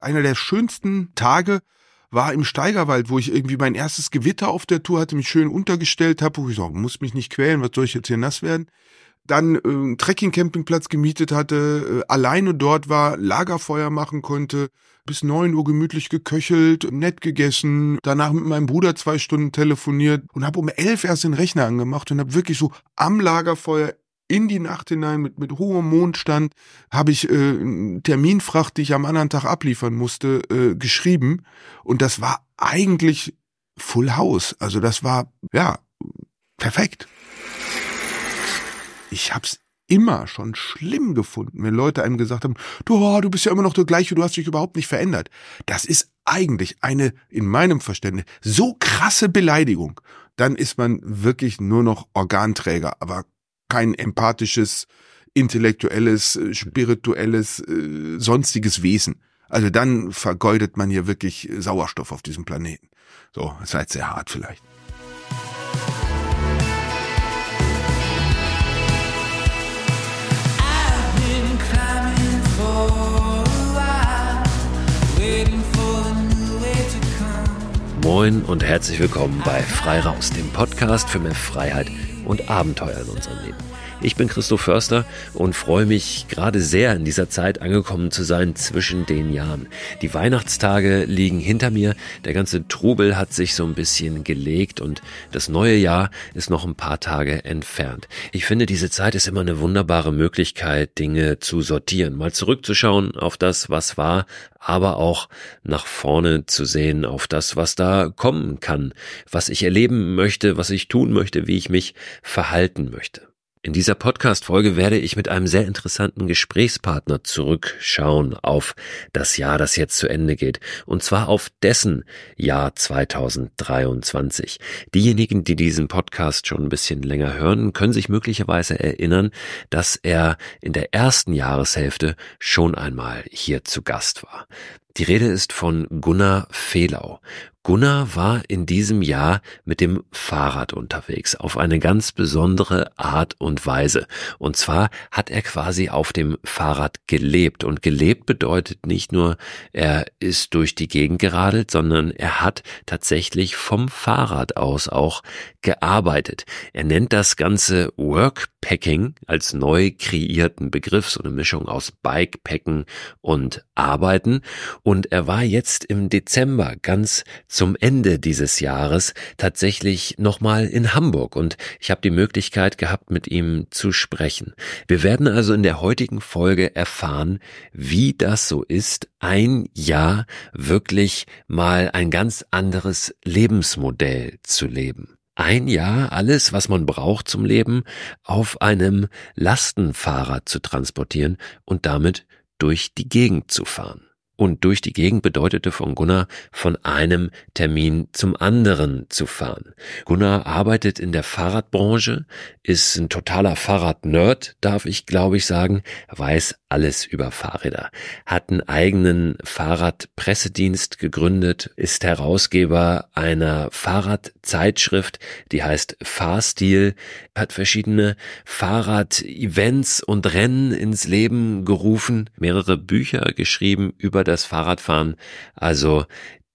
Einer der schönsten Tage war im Steigerwald, wo ich irgendwie mein erstes Gewitter auf der Tour hatte, mich schön untergestellt habe, wo ich so, muss mich nicht quälen, was soll ich jetzt hier nass werden? Dann äh, einen Trekking-Campingplatz gemietet hatte, äh, alleine dort war, Lagerfeuer machen konnte, bis neun Uhr gemütlich geköchelt, nett gegessen, danach mit meinem Bruder zwei Stunden telefoniert und habe um elf erst den Rechner angemacht und habe wirklich so am Lagerfeuer in die Nacht hinein mit, mit hohem Mondstand habe ich äh, Terminfracht, die ich am anderen Tag abliefern musste, äh, geschrieben. Und das war eigentlich Full House. Also das war, ja, perfekt. Ich hab's immer schon schlimm gefunden, wenn Leute einem gesagt haben, du, oh, du bist ja immer noch der gleiche, du hast dich überhaupt nicht verändert. Das ist eigentlich eine, in meinem Verständnis, so krasse Beleidigung. Dann ist man wirklich nur noch Organträger, aber kein empathisches, intellektuelles, äh, spirituelles, äh, sonstiges Wesen. Also dann vergeudet man hier wirklich Sauerstoff auf diesem Planeten. So, seid sehr hart vielleicht. Moin und herzlich willkommen bei Frei Raus, dem Podcast für mehr Freiheit und Abenteuer in unserem Leben. Ich bin Christoph Förster und freue mich gerade sehr in dieser Zeit angekommen zu sein zwischen den Jahren. Die Weihnachtstage liegen hinter mir, der ganze Trubel hat sich so ein bisschen gelegt und das neue Jahr ist noch ein paar Tage entfernt. Ich finde, diese Zeit ist immer eine wunderbare Möglichkeit, Dinge zu sortieren, mal zurückzuschauen auf das, was war, aber auch nach vorne zu sehen auf das, was da kommen kann, was ich erleben möchte, was ich tun möchte, wie ich mich verhalten möchte. In dieser Podcast-Folge werde ich mit einem sehr interessanten Gesprächspartner zurückschauen auf das Jahr, das jetzt zu Ende geht. Und zwar auf dessen Jahr 2023. Diejenigen, die diesen Podcast schon ein bisschen länger hören, können sich möglicherweise erinnern, dass er in der ersten Jahreshälfte schon einmal hier zu Gast war. Die Rede ist von Gunnar Fehlau. Gunnar war in diesem Jahr mit dem Fahrrad unterwegs, auf eine ganz besondere Art und Weise. Und zwar hat er quasi auf dem Fahrrad gelebt. Und gelebt bedeutet nicht nur, er ist durch die Gegend geradelt, sondern er hat tatsächlich vom Fahrrad aus auch gearbeitet. Er nennt das Ganze Workpacking als neu kreierten Begriff, so eine Mischung aus Bikepacken und Arbeiten. Und er war jetzt im Dezember ganz zum Ende dieses Jahres tatsächlich nochmal in Hamburg und ich habe die Möglichkeit gehabt, mit ihm zu sprechen. Wir werden also in der heutigen Folge erfahren, wie das so ist, ein Jahr wirklich mal ein ganz anderes Lebensmodell zu leben ein Jahr alles, was man braucht zum Leben, auf einem Lastenfahrrad zu transportieren und damit durch die Gegend zu fahren. Und durch die Gegend bedeutete von Gunnar von einem Termin zum anderen zu fahren. Gunnar arbeitet in der Fahrradbranche, ist ein totaler Fahrradnerd, darf ich glaube ich sagen, weiß alles über Fahrräder, hat einen eigenen Fahrradpressedienst gegründet, ist Herausgeber einer Fahrradzeitschrift, die heißt Fahrstil, hat verschiedene Fahrrad-Events und Rennen ins Leben gerufen, mehrere Bücher geschrieben über das Fahrradfahren. Also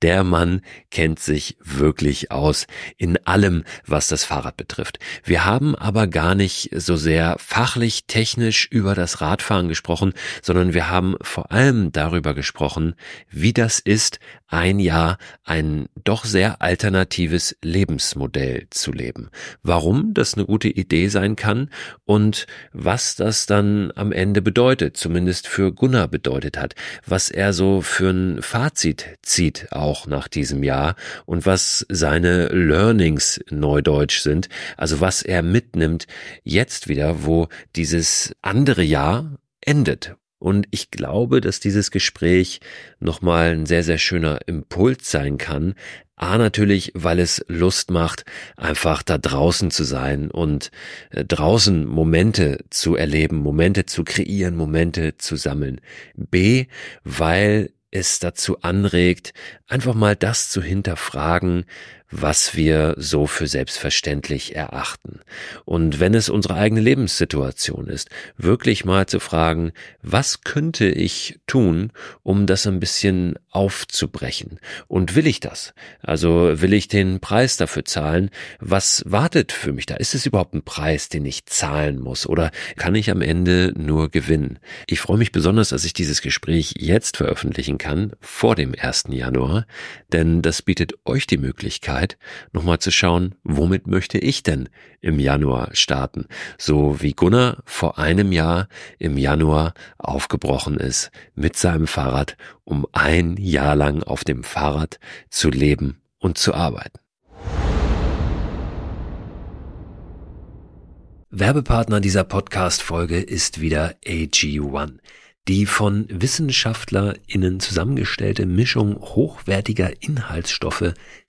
der Mann kennt sich wirklich aus in allem, was das Fahrrad betrifft. Wir haben aber gar nicht so sehr fachlich, technisch über das Radfahren gesprochen, sondern wir haben vor allem darüber gesprochen, wie das ist, ein Jahr ein doch sehr alternatives Lebensmodell zu leben. Warum das eine gute Idee sein kann und was das dann am Ende bedeutet, zumindest für Gunnar bedeutet hat, was er so für ein Fazit zieht auch nach diesem Jahr und was seine Learnings neudeutsch sind, also was er mitnimmt jetzt wieder, wo dieses andere Jahr endet, und ich glaube, dass dieses Gespräch nochmal ein sehr, sehr schöner Impuls sein kann. A natürlich, weil es Lust macht, einfach da draußen zu sein und äh, draußen Momente zu erleben, Momente zu kreieren, Momente zu sammeln. B, weil es dazu anregt, einfach mal das zu hinterfragen, was wir so für selbstverständlich erachten. Und wenn es unsere eigene Lebenssituation ist, wirklich mal zu fragen, was könnte ich tun, um das ein bisschen aufzubrechen? Und will ich das? Also will ich den Preis dafür zahlen? Was wartet für mich da? Ist es überhaupt ein Preis, den ich zahlen muss? Oder kann ich am Ende nur gewinnen? Ich freue mich besonders, dass ich dieses Gespräch jetzt veröffentlichen kann, vor dem 1. Januar, denn das bietet euch die Möglichkeit, nochmal zu schauen, womit möchte ich denn im Januar starten? So wie Gunnar vor einem Jahr im Januar aufgebrochen ist mit seinem Fahrrad, um ein Jahr lang auf dem Fahrrad zu leben und zu arbeiten. Werbepartner dieser Podcast-Folge ist wieder AG1. Die von WissenschaftlerInnen zusammengestellte Mischung hochwertiger Inhaltsstoffe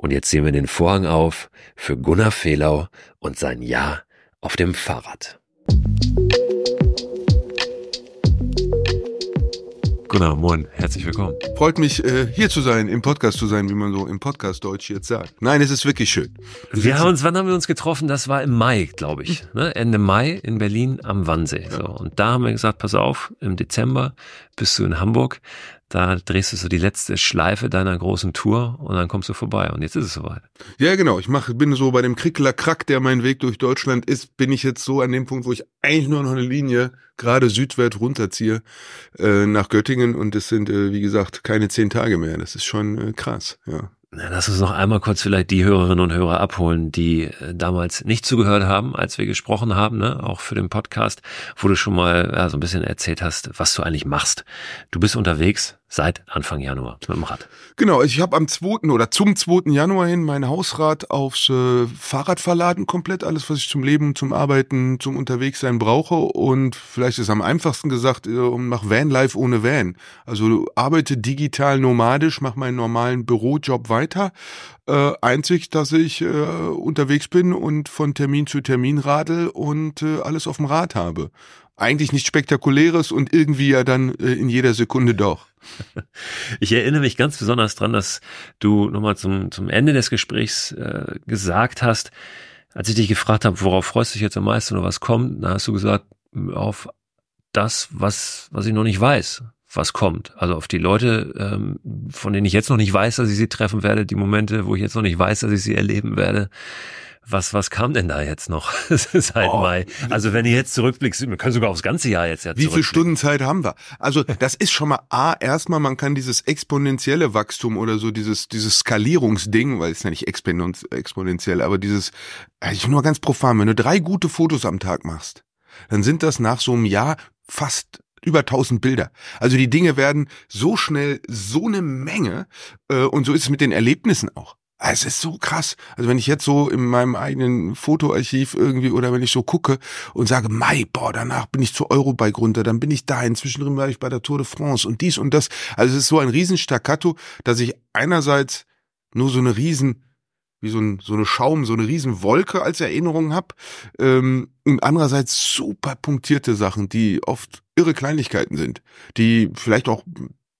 Und jetzt sehen wir den Vorhang auf für Gunnar Fehlau und sein Ja auf dem Fahrrad. Gunnar, moin, herzlich willkommen. Freut mich, äh, hier zu sein, im Podcast zu sein, wie man so im Podcast Deutsch jetzt sagt. Nein, es ist wirklich schön. Wir haben uns, wann haben wir uns getroffen? Das war im Mai, glaube ich. Ne? Ende Mai in Berlin am Wannsee. So. Und da haben wir gesagt, pass auf, im Dezember bist du in Hamburg. Da drehst du so die letzte Schleife deiner großen Tour und dann kommst du vorbei und jetzt ist es soweit. Ja, genau. Ich mach, bin so bei dem Krickler Krack, der mein Weg durch Deutschland ist, bin ich jetzt so an dem Punkt, wo ich eigentlich nur noch eine Linie gerade südwärts runterziehe äh, nach Göttingen und es sind, äh, wie gesagt, keine zehn Tage mehr. Das ist schon äh, krass, ja. Na, lass uns noch einmal kurz vielleicht die Hörerinnen und Hörer abholen, die äh, damals nicht zugehört haben, als wir gesprochen haben, ne? auch für den Podcast, wo du schon mal ja, so ein bisschen erzählt hast, was du eigentlich machst. Du bist unterwegs seit Anfang Januar mit dem Rad. Genau, ich habe am 2. oder zum 2. Januar hin mein Hausrad aufs äh, Fahrrad verladen, komplett alles, was ich zum Leben, zum Arbeiten, zum Unterwegssein brauche und vielleicht ist am einfachsten gesagt, äh, nach Vanlife ohne Van. Also arbeite digital nomadisch, mache meinen normalen Bürojob weiter. Äh, einzig, dass ich äh, unterwegs bin und von Termin zu Termin radel und äh, alles auf dem Rad habe eigentlich nichts Spektakuläres und irgendwie ja dann äh, in jeder Sekunde doch. Ich erinnere mich ganz besonders dran, dass du nochmal zum, zum Ende des Gesprächs äh, gesagt hast, Als ich dich gefragt habe, worauf freust du dich jetzt am meisten oder was kommt, da hast du gesagt, auf das, was, was ich noch nicht weiß, was kommt. Also auf die Leute, ähm, von denen ich jetzt noch nicht weiß, dass ich sie treffen werde, die Momente, wo ich jetzt noch nicht weiß, dass ich sie erleben werde. Was, was kam denn da jetzt noch seit oh. Mai? Also wenn ihr jetzt zurückblickst, wir können sogar aufs ganze Jahr jetzt ja Wie viel Stunden Zeit haben wir? Also das ist schon mal A, erstmal, man kann dieses exponentielle Wachstum oder so, dieses, dieses Skalierungsding, weil es ist ja nicht exponentiell, aber dieses, ich nur ganz profan, wenn du drei gute Fotos am Tag machst, dann sind das nach so einem Jahr fast über 1000 Bilder. Also die Dinge werden so schnell so eine Menge äh, und so ist es mit den Erlebnissen auch. Es ist so krass. Also wenn ich jetzt so in meinem eigenen Fotoarchiv irgendwie oder wenn ich so gucke und sage, Mai, boah, danach bin ich zur Eurobike runter, dann bin ich da, inzwischen war ich bei der Tour de France und dies und das. Also es ist so ein riesen Staccato, dass ich einerseits nur so eine riesen wie so, ein, so eine Schaum, so eine Riesenwolke als Erinnerung habe. Ähm, und andererseits super punktierte Sachen, die oft irre Kleinigkeiten sind, die vielleicht auch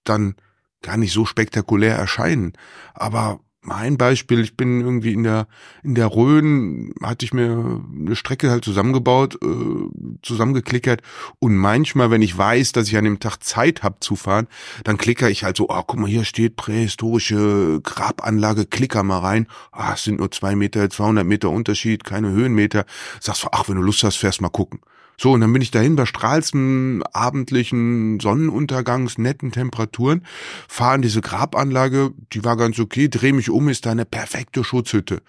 dann gar nicht so spektakulär erscheinen, aber mein Beispiel, ich bin irgendwie in der in der Rhön, hatte ich mir eine Strecke halt zusammengebaut, äh, zusammengeklickert. Und manchmal, wenn ich weiß, dass ich an dem Tag Zeit habe zu fahren, dann klicker ich halt so, ah, oh, guck mal, hier steht prähistorische Grabanlage, klicker mal rein, ah, es sind nur zwei Meter, 200 Meter Unterschied, keine Höhenmeter, sagst du, ach, wenn du Lust hast, fährst mal gucken. So, und dann bin ich dahin bei strahlsten abendlichen Sonnenuntergangs, netten Temperaturen, fahre in diese Grabanlage, die war ganz okay, dreh mich um, ist da eine perfekte Schutzhütte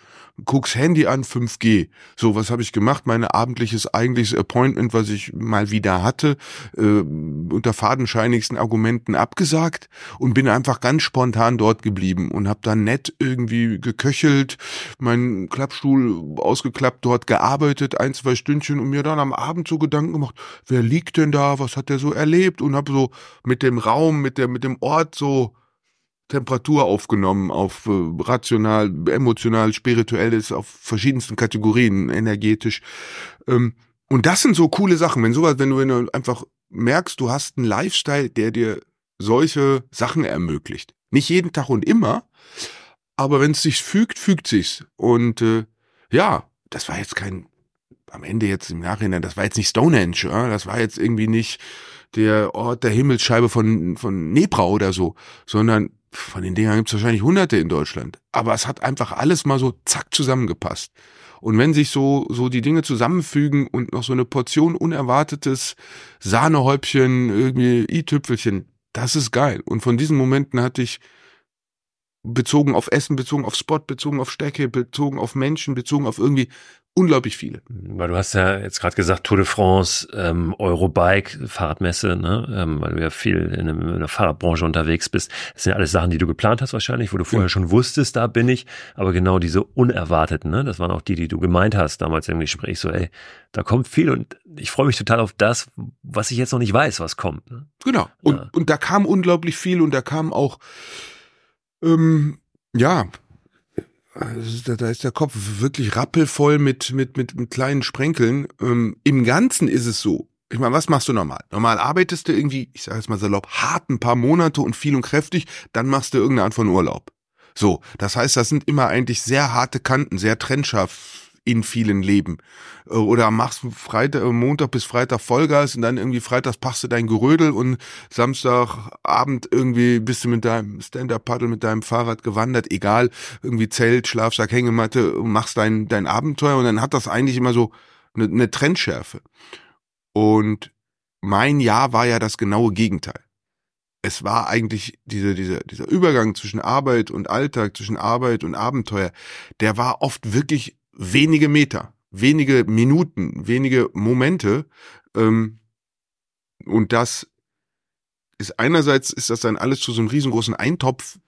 guck's Handy an, 5G. So, was habe ich gemacht? Mein abendliches eigentliches Appointment, was ich mal wieder hatte, äh, unter fadenscheinigsten Argumenten abgesagt und bin einfach ganz spontan dort geblieben und habe dann nett irgendwie geköchelt, meinen Klappstuhl ausgeklappt, dort gearbeitet, ein, zwei Stündchen und mir dann am Abend so Gedanken gemacht, wer liegt denn da, was hat der so erlebt und habe so mit dem Raum, mit der mit dem Ort so Temperatur aufgenommen auf äh, rational, emotional, spirituelles, auf verschiedensten Kategorien, energetisch. Ähm, und das sind so coole Sachen, wenn sowas, wenn du, wenn du einfach merkst, du hast einen Lifestyle, der dir solche Sachen ermöglicht. Nicht jeden Tag und immer, aber wenn es sich fügt, fügt sich's. Und äh, ja, das war jetzt kein, am Ende jetzt im Nachhinein, das war jetzt nicht Stonehenge, ja? das war jetzt irgendwie nicht der Ort der Himmelsscheibe von, von Nebra oder so, sondern von den Dingern gibt es wahrscheinlich hunderte in Deutschland. Aber es hat einfach alles mal so zack zusammengepasst. Und wenn sich so, so die Dinge zusammenfügen und noch so eine Portion unerwartetes Sahnehäubchen, irgendwie i-Tüpfelchen, das ist geil. Und von diesen Momenten hatte ich bezogen auf Essen, bezogen auf Spot, bezogen auf Stecke, bezogen auf Menschen, bezogen auf irgendwie unglaublich viele. Weil du hast ja jetzt gerade gesagt Tour de France, ähm, Eurobike, Fahrradmesse, ne? ähm, weil du ja viel in, einem, in, der Fahrradbranche unterwegs bist. Das sind ja alles Sachen, die du geplant hast wahrscheinlich, wo du vorher ja. schon wusstest, da bin ich. Aber genau diese unerwarteten, ne? das waren auch die, die du gemeint hast damals im Gespräch. So, ey, da kommt viel und ich freue mich total auf das, was ich jetzt noch nicht weiß, was kommt. Ne? Genau. Und, ja. und da kam unglaublich viel und da kam auch ähm, ja, also da ist der Kopf wirklich rappelvoll mit, mit, mit, mit kleinen Sprenkeln. Ähm, Im Ganzen ist es so. Ich meine, was machst du normal? Normal arbeitest du irgendwie, ich sage jetzt mal salopp, hart ein paar Monate und viel und kräftig, dann machst du irgendeine Art von Urlaub. So, das heißt, das sind immer eigentlich sehr harte Kanten, sehr trennscharf in vielen Leben. Äh, oder machst Freitag, äh, Montag bis Freitag Vollgas und dann irgendwie freitags pachst du dein Gerödel und Samstagabend irgendwie bist du mit deinem Stand-Up-Paddle, mit deinem Fahrrad gewandert, egal, irgendwie Zelt, Schlafsack, Hängematte, machst dein, dein Abenteuer und dann hat das eigentlich immer so eine, eine Trendschärfe. Und mein Jahr war ja das genaue Gegenteil es war eigentlich dieser, dieser, dieser Übergang zwischen Arbeit und Alltag, zwischen Arbeit und Abenteuer, der war oft wirklich wenige Meter, wenige Minuten, wenige Momente. Ähm, und das ist einerseits ist das dann alles zu so einem riesengroßen Eintopf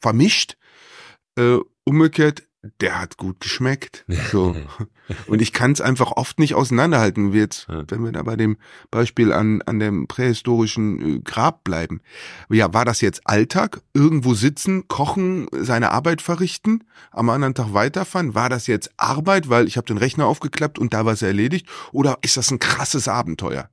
vermischt. Äh, umgekehrt der hat gut geschmeckt. So. Und ich kann es einfach oft nicht auseinanderhalten, wie jetzt, wenn wir da bei dem Beispiel an, an dem prähistorischen äh, Grab bleiben. Ja, war das jetzt Alltag? Irgendwo sitzen, kochen, seine Arbeit verrichten, am anderen Tag weiterfahren? War das jetzt Arbeit, weil ich habe den Rechner aufgeklappt und da war es erledigt? Oder ist das ein krasses Abenteuer?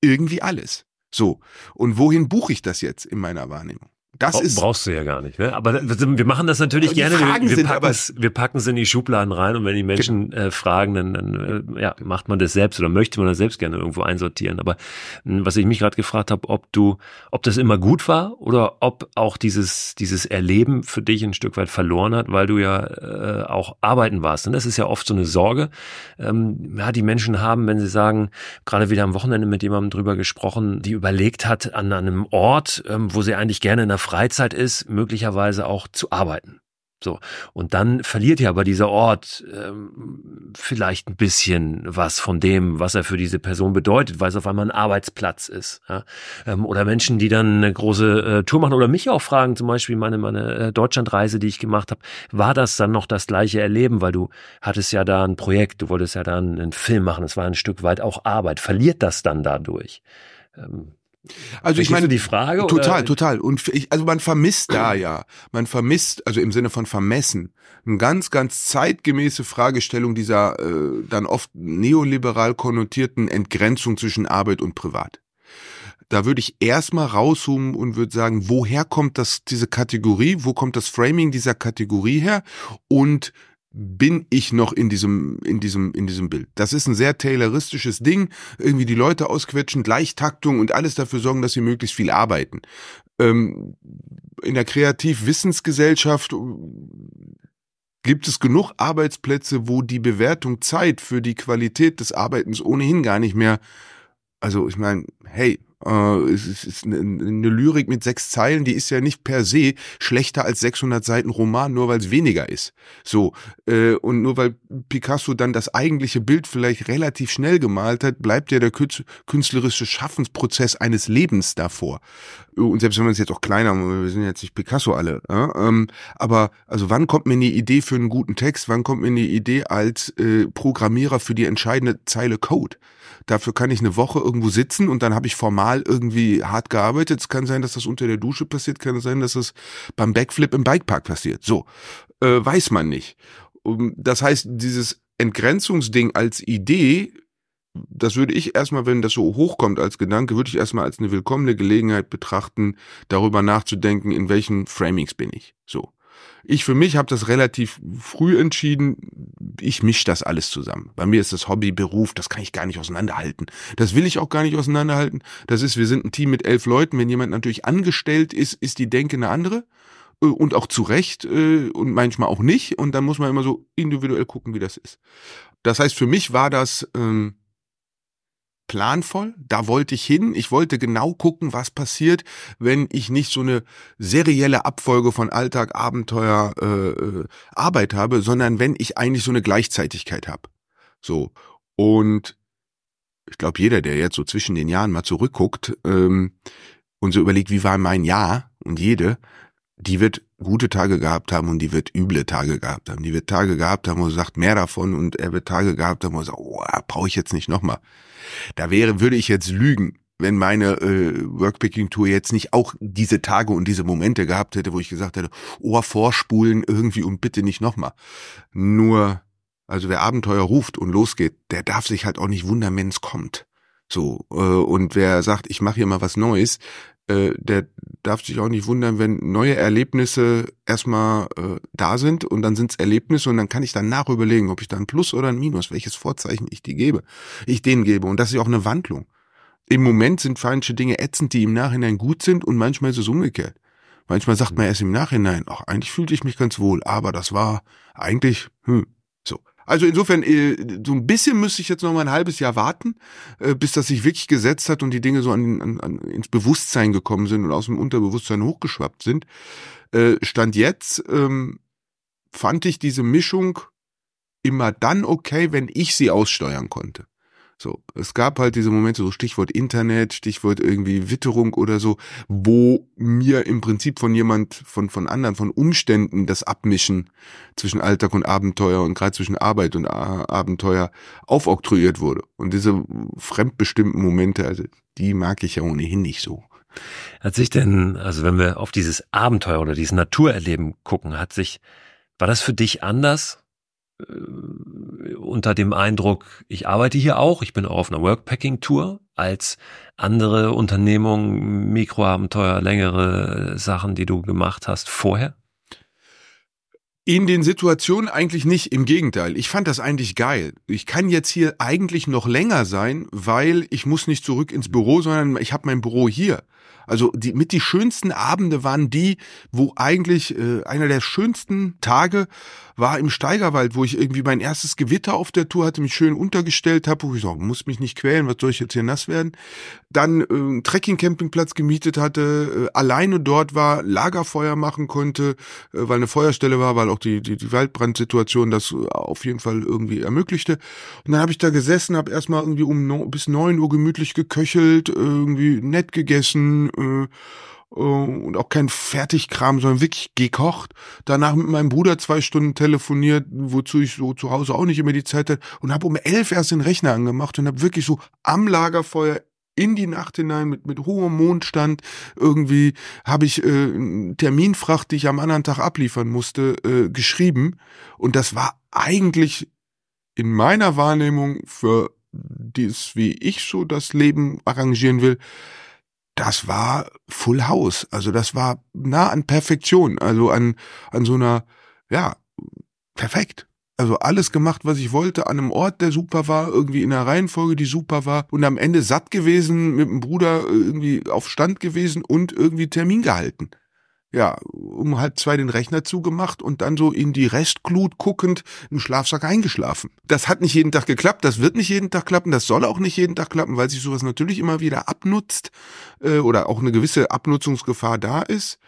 Irgendwie alles. So. Und wohin buche ich das jetzt in meiner Wahrnehmung? Das Bra ist brauchst du ja gar nicht. Ne? Aber wir machen das natürlich gerne. Fragen wir, packen es, wir packen es in die Schubladen rein und wenn die Menschen äh, fragen, dann, dann äh, ja, macht man das selbst oder möchte man das selbst gerne irgendwo einsortieren. Aber mh, was ich mich gerade gefragt habe, ob du, ob das immer gut war oder ob auch dieses dieses Erleben für dich ein Stück weit verloren hat, weil du ja äh, auch arbeiten warst. Und das ist ja oft so eine Sorge, ähm, ja, die Menschen haben, wenn sie sagen, gerade wieder am Wochenende mit jemandem drüber gesprochen, die überlegt hat, an einem Ort, ähm, wo sie eigentlich gerne in der Freizeit ist, möglicherweise auch zu arbeiten. So. Und dann verliert ja aber dieser Ort ähm, vielleicht ein bisschen was von dem, was er für diese Person bedeutet, weil es auf einmal ein Arbeitsplatz ist. Ja? Ähm, oder Menschen, die dann eine große äh, Tour machen oder mich auch fragen, zum Beispiel meine, meine äh, Deutschlandreise, die ich gemacht habe, war das dann noch das gleiche Erleben, weil du hattest ja da ein Projekt, du wolltest ja da einen, Film machen, es war ein Stück weit auch Arbeit. Verliert das dann dadurch? Ähm, also ich meine die Frage? Total, oder? total. Und ich, also man vermisst da ja, man vermisst, also im Sinne von vermessen, eine ganz, ganz zeitgemäße Fragestellung dieser äh, dann oft neoliberal konnotierten Entgrenzung zwischen Arbeit und Privat. Da würde ich erstmal rauszoomen und würde sagen, woher kommt das, diese Kategorie, wo kommt das Framing dieser Kategorie her und bin ich noch in diesem, in diesem, in diesem Bild. Das ist ein sehr tayloristisches Ding. Irgendwie die Leute ausquetschen, Gleichtaktung und alles dafür sorgen, dass sie möglichst viel arbeiten. Ähm, in der Kreativwissensgesellschaft äh, gibt es genug Arbeitsplätze, wo die Bewertung Zeit für die Qualität des Arbeitens ohnehin gar nicht mehr, also ich meine, hey, äh, es ist, ist eine, eine Lyrik mit sechs Zeilen, die ist ja nicht per se schlechter als 600 Seiten Roman, nur weil es weniger ist. So äh, und nur weil Picasso dann das eigentliche Bild vielleicht relativ schnell gemalt hat, bleibt ja der künst- künstlerische Schaffensprozess eines Lebens davor. Und selbst wenn man es jetzt auch kleiner, wir sind jetzt nicht Picasso alle, ja, ähm, aber also wann kommt mir eine Idee für einen guten Text? Wann kommt mir eine Idee als äh, Programmierer für die entscheidende Zeile Code? Dafür kann ich eine Woche irgendwo sitzen und dann habe ich formal irgendwie hart gearbeitet. Es kann sein, dass das unter der Dusche passiert, kann sein, dass das beim Backflip im Bikepark passiert. So, äh, weiß man nicht. Um, Das heißt, dieses Entgrenzungsding als Idee, das würde ich erstmal, wenn das so hochkommt als Gedanke, würde ich erstmal als eine willkommene Gelegenheit betrachten, darüber nachzudenken, in welchen Framings bin ich. So. Ich für mich habe das relativ früh entschieden, ich misch das alles zusammen. Bei mir ist das Hobby, Beruf, das kann ich gar nicht auseinanderhalten. Das will ich auch gar nicht auseinanderhalten. Das ist, wir sind ein Team mit elf Leuten. Wenn jemand natürlich angestellt ist, ist die Denke eine andere äh, und auch zu Recht äh, und manchmal auch nicht. Und dann muss man immer so individuell gucken, wie das ist. Das heißt, für mich war das ähm, planvoll. Da wollte ich hin. Ich wollte genau gucken, was passiert, wenn ich nicht so eine serielle Abfolge von Alltag, Abenteuer, äh, äh, Arbeit habe, sondern wenn ich eigentlich so eine Gleichzeitigkeit habe. So. Und ich glaube, jeder, der jetzt so zwischen den Jahren mal zurückguckt ähm, und so überlegt, wie war mein Jahr und jede, die wird gute Tage gehabt haben und die wird üble Tage gehabt haben. Die wird Tage gehabt haben, wo sie sagt, mehr davon und er wird Tage gehabt haben, wo er sagt, oh, brauche ich jetzt nicht nochmal. Da wäre, würde ich jetzt lügen, wenn meine äh, Workpicking-Tour jetzt nicht auch diese Tage und diese Momente gehabt hätte, wo ich gesagt hätte, oh, vorspulen irgendwie und bitte nicht nochmal. Nur, also wer Abenteuer ruft und losgeht, der darf sich halt auch nicht wundern, wenn es kommt. So, äh, und wer sagt, ich mache hier mal was Neues, äh, der darf sich auch nicht wundern, wenn neue Erlebnisse erstmal äh, da sind und dann sind's Erlebnisse und dann kann ich danach überlegen, ob ich da ein Plus oder ein Minus, welches Vorzeichen ich die gebe, ich denen gebe. Und das ist auch eine Wandlung. Im Moment sind manche Dinge ätzend, die im Nachhinein gut sind und manchmal ist es umgekehrt. Manchmal sagt man erst im Nachhinein, ach, eigentlich fühlte ich mich ganz wohl, aber das war eigentlich, hm. Also insofern, äh, so ein bisschen müsste ich jetzt noch mal ein halbes Jahr warten, äh, bis das sich wirklich gesetzt hat und die Dinge so an, an, an, ins Bewusstsein gekommen sind und aus dem Unterbewusstsein hochgeschwappt sind. Äh, Stand jetzt ähm, fand ich diese Mischung immer dann okay, wenn ich sie aussteuern konnte. So, es gab halt diese Momente, so Stichwort Internet, Stichwort irgendwie Witterung oder so, wo mir im Prinzip von jemand, von, von anderen, von Umständen das Abmischen zwischen Alltag und Abenteuer und gerade zwischen Arbeit und A Abenteuer aufoktroyiert wurde. Und diese fremdbestimmten Momente, also die mag ich ja ohnehin nicht so. Hat sich denn, also wenn wir auf dieses Abenteuer oder dieses Naturerleben gucken, hat sich, war das für dich anders? Äh, unter dem Eindruck, ich arbeite hier auch, ich bin auch auf einer Workpacking-Tour, als andere Unternehmungen, Mikroabenteuer, längere Sachen, die du gemacht hast vorher? In den Situationen eigentlich nicht, im Gegenteil. Ich fand das eigentlich geil. Ich kann jetzt hier eigentlich noch länger sein, weil ich muss nicht zurück ins Büro, sondern ich habe mein Büro hier. Also die, mit die schönsten Abende waren die, wo eigentlich äh, einer der schönsten Tage war im Steigerwald, wo ich irgendwie mein erstes Gewitter auf der Tour hatte, mich schön untergestellt habe, wo ich so, muss mich nicht quälen, was soll ich jetzt hier nass werden? Dann äh, einen Trekking-Campingplatz gemietet hatte, äh, alleine dort war, Lagerfeuer machen konnte, äh, weil eine Feuerstelle war, weil auch die, die, die Waldbrandsituation das auf jeden Fall irgendwie ermöglichte. Und dann habe ich da gesessen, habe erstmal irgendwie um no, bis neun Uhr gemütlich geköchelt, irgendwie nett gegessen, äh, äh, und auch kein Fertigkram, sondern wirklich gekocht. Danach mit meinem Bruder zwei Stunden telefoniert, wozu ich so zu Hause auch nicht immer die Zeit hatte und habe um elf erst den Rechner angemacht und habe wirklich so am Lagerfeuer in die Nacht hinein mit, mit hohem Mondstand irgendwie habe ich äh, Terminfracht, die ich am anderen Tag abliefern musste, äh, geschrieben. Und das war eigentlich in meiner Wahrnehmung für dies, wie ich so das Leben arrangieren will, das war Full House. Also das war nah an Perfektion. Also an, an so einer, ja, perfekt. Also alles gemacht, was ich wollte, an einem Ort, der super war, irgendwie in einer Reihenfolge, die super war und am Ende satt gewesen, mit dem Bruder irgendwie auf Stand gewesen und irgendwie Termin gehalten ja, um halb zwei den Rechner zugemacht und dann so in die Restglut guckend im Schlafsack eingeschlafen. Das hat nicht jeden Tag geklappt, das wird nicht jeden Tag klappen, das soll auch nicht jeden Tag klappen, weil sich sowas natürlich immer wieder abnutzt äh, oder auch eine gewisse Abnutzungsgefahr da ist.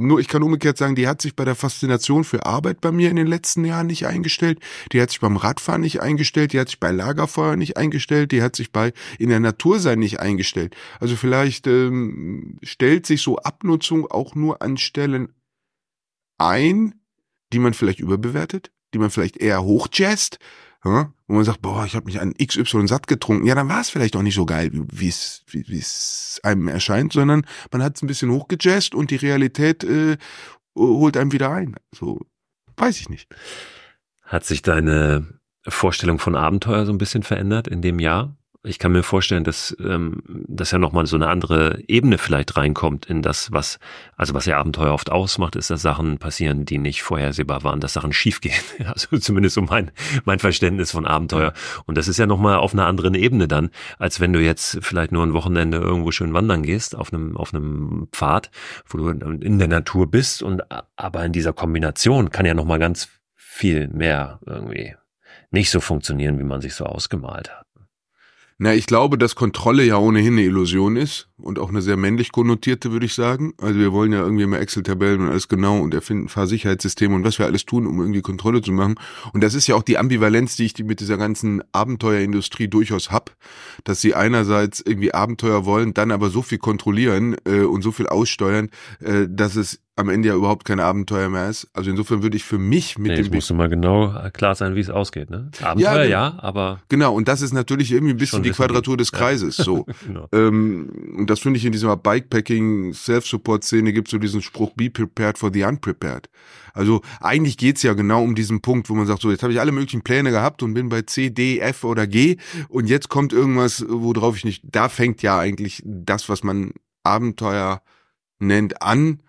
Nur ich kann umgekehrt sagen, die hat sich bei der Faszination für Arbeit bei mir in den letzten Jahren nicht eingestellt. Die hat sich beim Radfahren nicht eingestellt. Die hat sich bei Lagerfeuer nicht eingestellt. Die hat sich bei in der Natur sein nicht eingestellt. Also vielleicht ähm, stellt sich so Abnutzung auch nur an Stellen ein, die man vielleicht überbewertet, die man vielleicht eher hochjazzt, wo man sagt, boah, ich habe mich an XY satt getrunken, ja, dann war es vielleicht auch nicht so geil, wie es wie es einem erscheint, sondern man hat es ein bisschen hochgejazzt und die Realität äh, holt einem wieder ein. So, weiß ich nicht. Hat sich deine Vorstellung von Abenteuer so ein bisschen verändert in dem Jahr? Ich kann mir vorstellen, dass, ähm, dass ja nochmal so eine andere Ebene vielleicht reinkommt in das, was, also was ja Abenteuer oft ausmacht, ist, dass Sachen passieren, die nicht vorhersehbar waren, dass Sachen schiefgehen. Also zumindest so mein, mein Verständnis von Abenteuer. Und das ist ja nochmal auf einer anderen Ebene dann, als wenn du jetzt vielleicht nur ein Wochenende irgendwo schön wandern gehst, auf einem, auf einem Pfad, wo du in der Natur bist und aber in dieser Kombination kann ja nochmal ganz viel mehr irgendwie nicht so funktionieren, wie man sich so ausgemalt hat. Na, ich glaube, dass Kontrolle ja ohnehin eine Illusion ist und auch eine sehr männlich konnotierte, würde ich sagen. Also wir wollen ja irgendwie immer Excel-Tabellen und alles genau und erfinden Fahrsicherheitssysteme und was wir alles tun, um irgendwie Kontrolle zu machen. Und das ist ja auch die Ambivalenz, die ich mit dieser ganzen Abenteuerindustrie durchaus hab, dass sie einerseits irgendwie Abenteuer wollen, dann aber so viel kontrollieren äh, und so viel aussteuern, äh, dass es am Ende ja überhaupt kein Abenteuer mehr ist. Also insofern würde ich für mich mit nee, dem. musst du mal genau klar sein, wie es ausgeht, ne? Abenteuer, ja, ja, aber. Genau, und das ist natürlich irgendwie ein bisschen die Quadratur des Kreises. Ja. So. genau. ähm, das finde ich in dieser Bikepacking, Self-Support-Szene gibt so diesen Spruch, be prepared for the unprepared. Also eigentlich geht's ja genau um diesen Punkt, wo man sagt, so jetzt habe ich alle möglichen Pläne gehabt und bin bei C, D, F oder G und jetzt kommt irgendwas, worauf ich nicht. Da fängt ja eigentlich das, was man Abenteuer nennt, an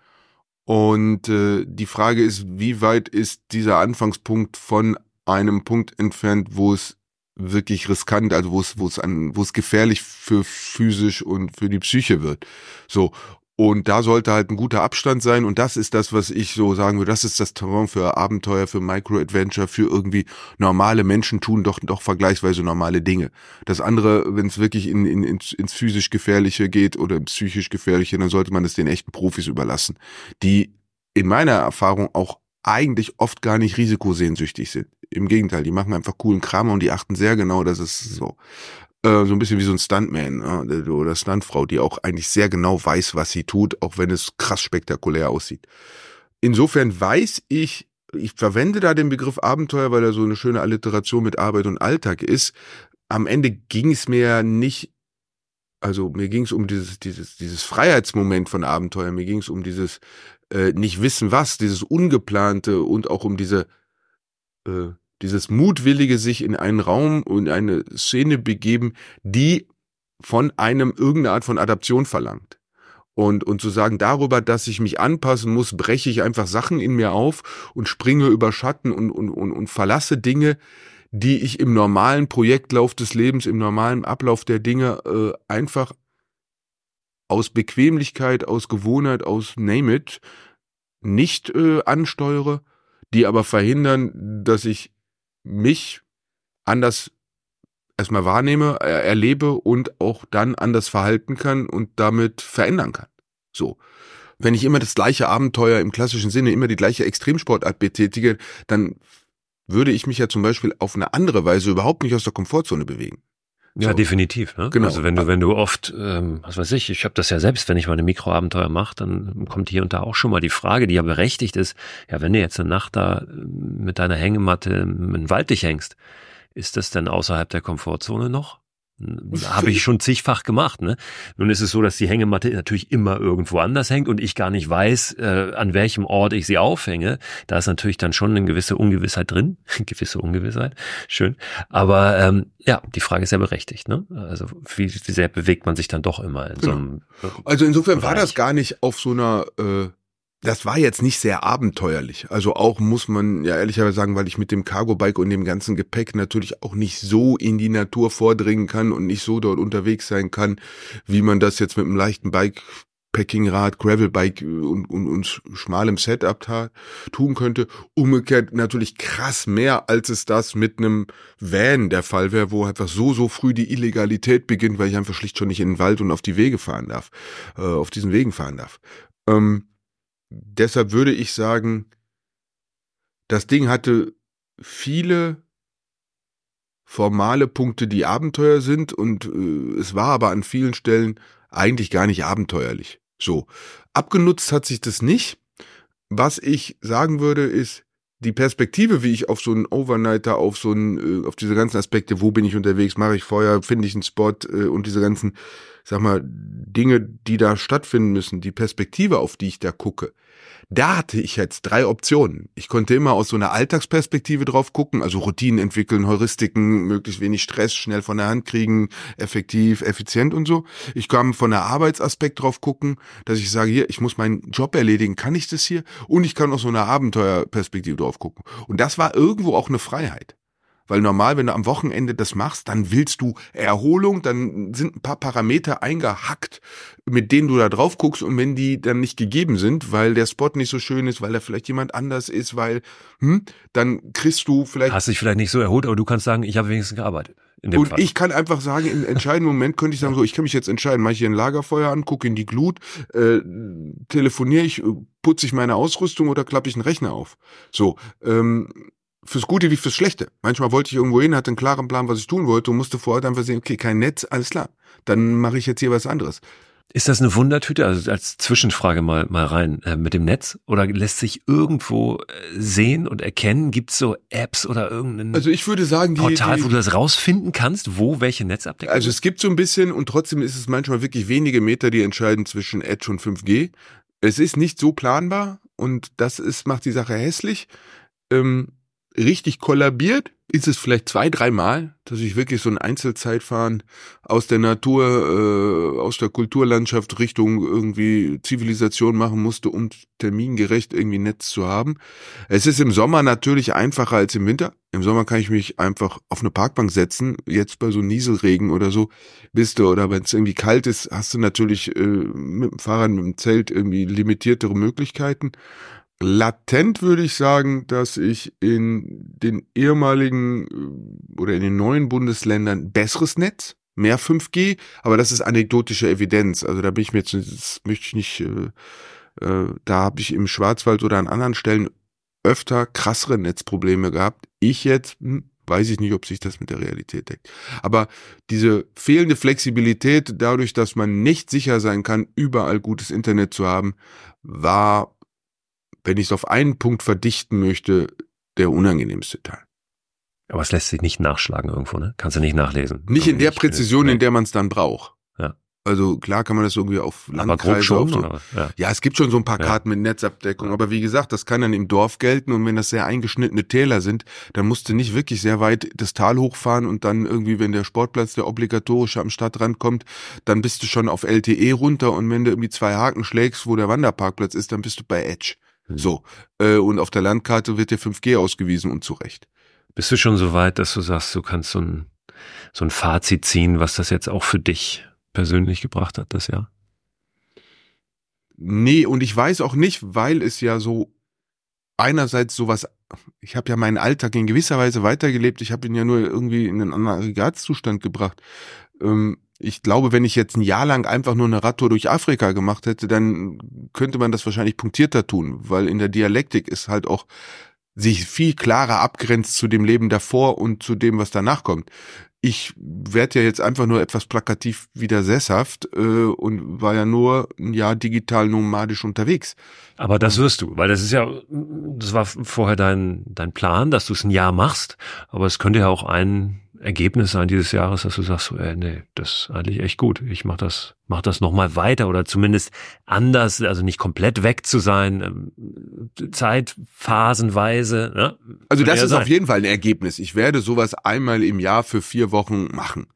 und äh, die Frage ist, wie weit ist dieser Anfangspunkt von einem Punkt entfernt, wo es wirklich riskant, also wo es, wo es an, wo es gefährlich für physisch und für die Psyche wird. So. Und da sollte halt ein guter Abstand sein. Und das ist das, was ich so sagen würde. Das ist das Terrain für Abenteuer, für Micro-Adventure, für irgendwie normale Menschen tun doch, doch vergleichsweise normale Dinge. Das andere, wenn es wirklich in, in, ins, ins physisch Gefährliche geht oder psychisch Gefährliche, dann sollte man es den echten Profis überlassen, die in meiner Erfahrung auch eigentlich oft gar nicht risikosehnsüchtig sind. Im Gegenteil, die machen einfach coolen Kram und die achten sehr genau, dass es so äh, so ein bisschen wie so ein Stuntman äh, oder Stuntfrau, die auch eigentlich sehr genau weiß, was sie tut, auch wenn es krass spektakulär aussieht. Insofern weiß ich, ich verwende da den Begriff Abenteuer, weil er so eine schöne Alliteration mit Arbeit und Alltag ist. Am Ende ging es mir nicht, also mir ging es um dieses, dieses, dieses Freiheitsmoment von Abenteuer, mir ging es um dieses äh, nicht wissen was, dieses Ungeplante und auch um diese äh, dieses mutwillige sich in einen Raum und eine Szene begeben, die von einem irgendeine Art von Adaption verlangt. Und, und zu sagen, darüber, dass ich mich anpassen muss, breche ich einfach Sachen in mir auf und springe über Schatten und, und, und, und verlasse Dinge, die ich im normalen Projektlauf des Lebens, im normalen Ablauf der Dinge äh, einfach aus Bequemlichkeit, aus Gewohnheit, aus Name it, nicht äh, ansteuere, die aber verhindern, dass ich mich anders erstmal wahrnehme, er erlebe und auch dann anders verhalten kann und damit verändern kann. So. Wenn ich immer das gleiche Abenteuer im klassischen Sinne, immer die gleiche Extremsportart betätige, dann würde ich mich ja zum Beispiel auf eine andere Weise überhaupt nicht aus der Komfortzone bewegen. Ja, So. definitiv. Ne? Genau. Also wenn du, wenn du oft, ähm, was weiß ich, ich habe das ja selbst, wenn ich meine Mikroabenteuer mache, dann kommt hier und da auch schon mal die Frage, die ja berechtigt ist, ja, wenn du jetzt eine Nacht da äh, mit deiner Hängematte im Wald dich hängst, ist das denn außerhalb der Komfortzone noch? Habe ich schon zigfach gemacht. Ne? Nun ist es so, dass die Hängematte natürlich immer irgendwo anders hängt und ich gar nicht weiß, äh, an welchem Ort ich sie aufhänge. Da ist natürlich dann schon eine gewisse Ungewissheit drin. gewisse Ungewissheit, schön. Aber ähm, ja, die Frage ist ja berechtigt. Ne? Also wie, wie sehr bewegt man sich dann doch immer in so einem... Also insofern war Bereich. das gar nicht auf so einer, äh, das war jetzt nicht sehr abenteuerlich. Also auch muss man ja ehrlicherweise sagen, weil ich mit dem Cargo-Bike und dem ganzen Gepäck natürlich auch nicht so in die Natur vordringen kann und nicht so dort unterwegs sein kann, wie man das jetzt mit einem leichten Bike Packingrad, Gravelbike und, und, und schmalem Setup tun könnte. Umgekehrt natürlich krass mehr, als es das mit einem Van der Fall wäre, wo einfach so, so früh die Illegalität beginnt, weil ich einfach schlicht schon nicht in den Wald und auf die Wege fahren darf, äh, auf diesen Wegen fahren darf. Ähm, deshalb würde ich sagen, das Ding hatte viele formale Punkte, die Abenteuer sind und äh, es war aber an vielen Stellen eigentlich gar nicht abenteuerlich. So. Abgenutzt hat sich das nicht. Was ich sagen würde, ist, die Perspektive, wie ich auf so einen Overnighter, auf so einen, äh, auf diese ganzen Aspekte, wo bin ich unterwegs, mache ich Feuer, finde ich einen Spot äh, und diese ganzen, sag mal, Dinge, die da stattfinden müssen, die Perspektive, auf die ich da gucke, da hatte ich jetzt drei Optionen. Ich konnte immer aus so einer Alltagsperspektive drauf gucken, also Routinen entwickeln, Heuristiken, möglichst wenig Stress, schnell von der Hand kriegen, effektiv, effizient und so. Ich kann von der Arbeitsaspekt drauf gucken, dass ich sage, hier, ich muss meinen Job erledigen, kann ich das hier? Und ich kann aus so einer Abenteuerperspektive drauf gucken. Und das war irgendwo auch eine Freiheit. Weil normal, wenn du am Wochenende das machst, dann willst du Erholung, dann sind ein paar Parameter eingehackt, mit denen du da drauf guckst und wenn die dann nicht gegeben sind, weil der Spot nicht so schön ist, weil da vielleicht jemand anders ist, weil, hm, dann kriegst du vielleicht Hast dich vielleicht nicht so erholt, aber du kannst sagen, ich habe wenigstens gearbeitet. Und Fall. ich kann einfach sagen, im entscheidenden Moment könnte ich sagen, so, ich kann mich jetzt entscheiden, mache ich hier ein Lagerfeuer an, gucke in die Glut, äh, telefoniere ich, äh, putze ich meine Ausrüstung oder klappe ich einen Rechner auf. So, ähm, fürs Gute wie fürs Schlechte. Manchmal wollte ich irgendwo hin, hatte einen klaren Plan, was ich tun wollte und musste vor Ort einfach sehen, okay, kein Netz, alles klar. Dann mache ich jetzt hier was anderes. Ist das eine Wundertüte? Also als Zwischenfrage mal, mal rein äh, mit dem Netz? Oder lässt sich irgendwo äh, sehen und erkennen? Gibt es so Apps oder irgendein Also ich würde sagen, die, Portal, die wo du das rausfinden kannst, wo welche Netzabdeckung Also es gibt so ein bisschen und trotzdem ist es manchmal wirklich wenige Meter, die entscheiden zwischen Edge und 5G. Es ist nicht so planbar und das ist, macht die Sache hässlich. Ähm, richtig kollabiert ist es vielleicht zwei, dreimal, dass ich wirklich so ein Einzelzeitfahren aus der Natur, äh, aus der Kulturlandschaft Richtung irgendwie Zivilisation machen musste, um termingerecht irgendwie Netz zu haben. Es ist im Sommer natürlich einfacher als im Winter. Im Sommer kann ich mich einfach auf eine Parkbank setzen. Jetzt bei so Nieselregen oder so bist du, oder wenn es irgendwie kalt ist, hast du natürlich äh, mit dem Fahrrad, mit dem Zelt irgendwie limitiertere Möglichkeiten. Latent würde ich sagen, dass ich in den ehemaligen äh, oder in den neuen Bundesländern besseres Netz, mehr 5G, aber das ist anekdotische Evidenz. Also da bin ich mir jetzt, das möchte ich nicht, äh, äh, da habe ich im Schwarzwald oder an anderen Stellen öfter krassere Netzprobleme gehabt. Ich jetzt, hm, weiß ich nicht, ob sich das mit der Realität deckt. Aber diese fehlende Flexibilität, dadurch, dass man nicht sicher sein kann, überall gutes Internet zu haben, war wenn ich es auf einen Punkt verdichten möchte, der unangenehmste Teil. Aber es lässt sich nicht nachschlagen irgendwo, ne? Kannst du nicht nachlesen. Nicht in Irgendwie der Präzision, Nee. in der man es dann braucht. Ja. Also klar kann man das irgendwie auf Landkreise schon, so. ja. ja. es gibt schon so ein paar Karten ja. mit Netzabdeckung, aber wie gesagt, das kann dann im Dorf gelten und wenn das sehr eingeschnittene Täler sind, dann musst du nicht wirklich sehr weit das Tal hochfahren und dann irgendwie, wenn der Sportplatz, der obligatorische am Stadtrand kommt, dann bist du schon auf LTE runter und wenn du irgendwie zwei Haken schlägst, wo der Wanderparkplatz ist, dann bist du bei Edge. So. Äh, und auf der Landkarte wird dir 5G ausgewiesen und zurecht. Bist du schon so weit, dass du sagst, du kannst so ein, so ein Fazit ziehen, was das jetzt auch für dich persönlich gebracht hat, das Jahr? Nee, und ich weiß auch nicht, weil es ja so einerseits sowas, ich habe ja meinen Alltag in gewisser Weise weitergelebt, ich habe ihn ja nur irgendwie in einen anderen Aggregatzustand gebracht. Ähm, ich glaube, wenn ich jetzt ein Jahr lang einfach nur eine Radtour durch Afrika gemacht hätte, dann könnte man das wahrscheinlich punktierter tun, weil in der Dialektik ist halt auch sich viel klarer abgrenzt zu dem Leben davor und zu dem, was danach kommt ich werde ja jetzt einfach nur etwas plakativ wieder sesshaft äh, und war ja nur ein Jahr digital nomadisch unterwegs. Aber das wirst du, weil das ist ja, das war vorher dein, dein Plan, dass du es ein Jahr machst, aber es könnte ja auch ein Ergebnis sein dieses Jahres, dass du sagst, so, ey, nee, das ist eigentlich echt gut. Ich mach das, mach das nochmal weiter oder zumindest anders, also nicht komplett weg zu sein, ähm, zeitphasenweise. Ne? Also das ist sein. auf jeden Fall ein Ergebnis. Ich werde sowas einmal im Jahr für vier Wochen machen.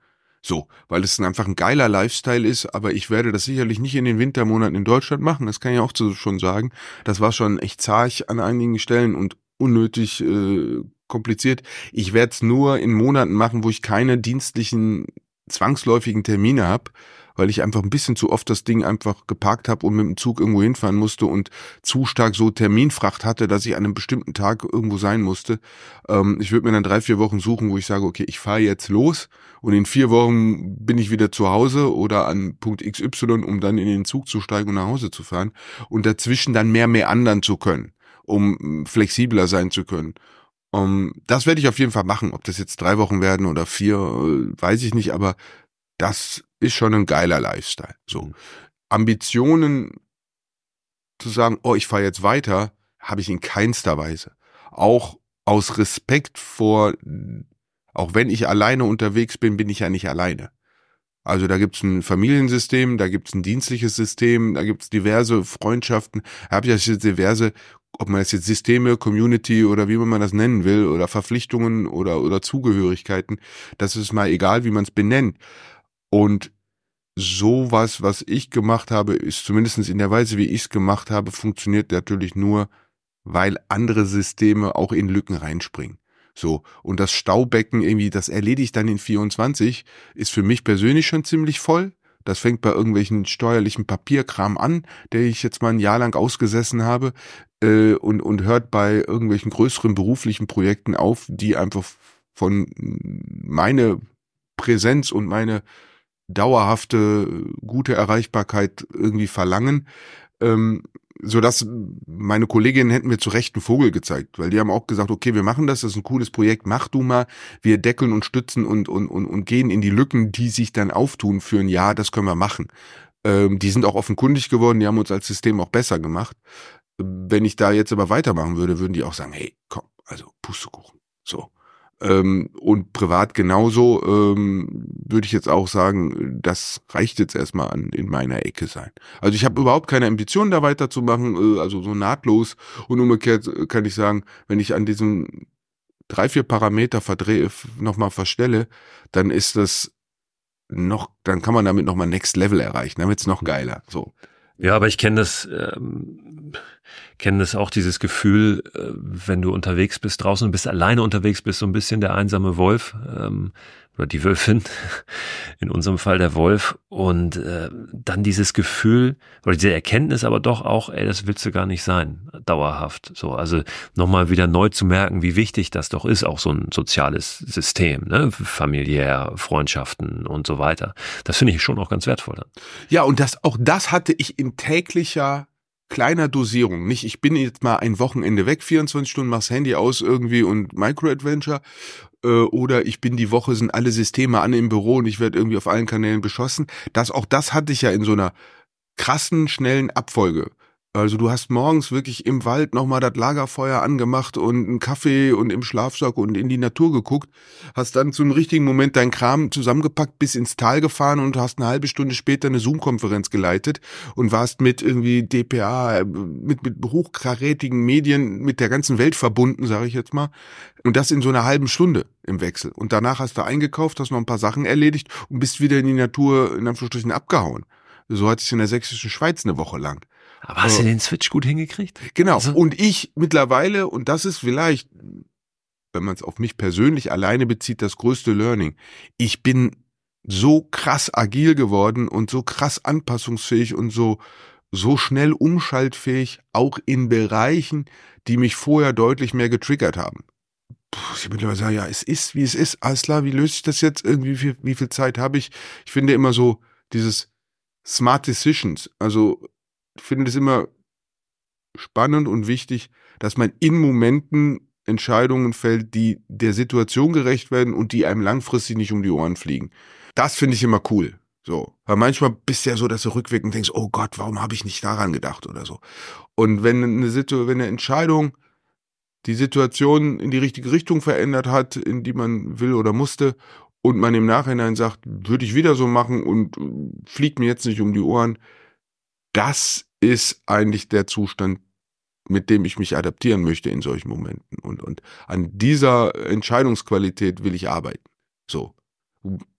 So, weil es einfach ein geiler Lifestyle ist, aber ich werde das sicherlich nicht in den Wintermonaten in Deutschland machen, das kann ich auch schon sagen. Das war schon echt zart an einigen Stellen und unnötig äh, kompliziert. Ich werde es nur in Monaten machen, wo ich keine dienstlichen zwangsläufigen Termine habe, weil ich einfach ein bisschen zu oft das Ding einfach geparkt habe und mit dem Zug irgendwo hinfahren musste und zu stark so Terminfracht hatte, dass ich an einem bestimmten Tag irgendwo sein musste. Ähm, ich würde mir dann drei, vier Wochen suchen, wo ich sage, okay, ich fahre jetzt los und in vier Wochen bin ich wieder zu Hause oder an Punkt XY, um dann in den Zug zu steigen und nach Hause zu fahren und dazwischen dann mehr, mehr anderen zu können, um flexibler sein zu können. Um, das werde ich auf jeden Fall machen. Ob das jetzt drei Wochen werden oder vier, äh, weiß ich nicht, aber das ist schon ein geiler Lifestyle. So. Mhm. Ambitionen zu sagen, oh, ich fahre jetzt weiter, habe ich in keinster Weise. Auch aus Respekt vor, auch wenn ich alleine unterwegs bin, bin ich ja nicht alleine. Also da gibt's ein Familiensystem, da gibt's ein dienstliches System, da gibt's diverse Freundschaften, da habe ich jetzt diverse ob man das jetzt Systeme, Community oder wie man das nennen will, oder Verpflichtungen oder, oder Zugehörigkeiten, das ist mal egal, wie man es benennt. Und sowas, was ich gemacht habe, ist zumindestens in der Weise, wie ich es gemacht habe, funktioniert natürlich nur, weil andere Systeme auch in Lücken reinspringen. So. Und das Staubecken irgendwie, das erledigt dann in 24, ist für mich persönlich schon ziemlich voll. Das fängt bei irgendwelchen steuerlichen Papierkram an, der ich jetzt mal ein Jahr lang ausgesessen habe, äh, und, und hört bei irgendwelchen größeren beruflichen Projekten auf, die einfach von meine Präsenz und meine dauerhafte gute Erreichbarkeit irgendwie verlangen. Ähm, so dass meine Kolleginnen hätten mir zu Recht einen Vogel gezeigt, weil die haben auch gesagt, okay, wir machen das, das ist ein cooles Projekt, mach du mal, wir deckeln und stützen und, und, und, und gehen in die Lücken, die sich dann auftun für ein Jahr, das können wir machen. Ähm, die sind auch offenkundig geworden, die haben uns als System auch besser gemacht. Wenn ich da jetzt aber weitermachen würde, würden die auch sagen, hey, komm, also Pustekuchen. So. Ähm, und privat genauso ähm, würde ich jetzt auch sagen, das reicht jetzt erstmal an in meiner Ecke sein. Also ich habe überhaupt keine Ambition, da weiterzumachen, äh, also so nahtlos. Und umgekehrt kann ich sagen, wenn ich an diesem drei, vier Parameter verdrehe, nochmal verstelle, dann ist das noch, dann kann man damit nochmal Next Level erreichen, dann wird's noch geiler. So. Ja, aber ich kenne das, ähm, kenne das auch, dieses Gefühl, äh, wenn du unterwegs bist, draußen und bist alleine unterwegs bist, so ein bisschen der einsame Wolf. Ähm, oder die Wölfin, in unserem Fall der Wolf, und äh, dann dieses Gefühl oder diese Erkenntnis aber doch auch, ey, das willst du gar nicht sein, dauerhaft. So, also nochmal wieder neu zu merken, wie wichtig das doch ist, auch so ein soziales System, ne? familiär, Freundschaften und so weiter. Das finde ich schon auch ganz wertvoll. Dann. Ja, und das auch das hatte ich in täglicher kleiner Dosierung. Nicht, ich bin jetzt mal ein Wochenende weg, 24 Stunden, mach's Handy aus irgendwie und Micro-Adventure. Äh, oder ich bin die Woche, sind alle Systeme an im Büro und ich werde irgendwie auf allen Kanälen beschossen. Das, auch das hatte ich ja in so einer krassen, schnellen Abfolge. Also du hast morgens wirklich im Wald nochmal das Lagerfeuer angemacht und einen Kaffee und im Schlafsack und in die Natur geguckt, hast dann zu einem richtigen Moment dein Kram zusammengepackt, bis ins Tal gefahren und hast eine halbe Stunde später eine Zoom-Konferenz geleitet und warst mit irgendwie DPA, mit, mit hochkarätigen Medien mit der ganzen Welt verbunden, sage ich jetzt mal. Und das in so einer halben Stunde im Wechsel. Und danach hast du eingekauft, hast noch ein paar Sachen erledigt und bist wieder in die Natur in Anführungsstrichen abgehauen. So hat es in der sächsischen Schweiz eine Woche lang. Aber hast du den Switch gut hingekriegt? Genau. Also? Und ich mittlerweile, und das ist vielleicht, wenn man es auf mich persönlich alleine bezieht, das größte Learning. Ich bin so krass agil geworden und so krass anpassungsfähig und so, so schnell umschaltfähig, auch in Bereichen, die mich vorher deutlich mehr getriggert haben. Puh, ich mittlerweile sagen, ja, es ist, wie es ist. Alles klar, wie löse ich das jetzt? Irgendwie, wie viel, wie viel Zeit habe ich? Ich finde immer so dieses Smart Decisions. Also finde es immer spannend und wichtig, dass man in Momenten Entscheidungen fällt, die der Situation gerecht werden und die einem langfristig nicht um die Ohren fliegen. Das finde ich immer cool. So, weil manchmal bist du ja so, dass du rückwirkend denkst, oh Gott, warum habe ich nicht daran gedacht oder so. Und wenn eine Situation, wenn eine Entscheidung die Situation in die richtige Richtung verändert hat, in die man will oder musste, und man im Nachhinein sagt, würde ich wieder so machen und fliegt mir jetzt nicht um die Ohren, das ist eigentlich der Zustand, mit dem ich mich adaptieren möchte in solchen Momenten. Und, und an dieser Entscheidungsqualität will ich arbeiten. So.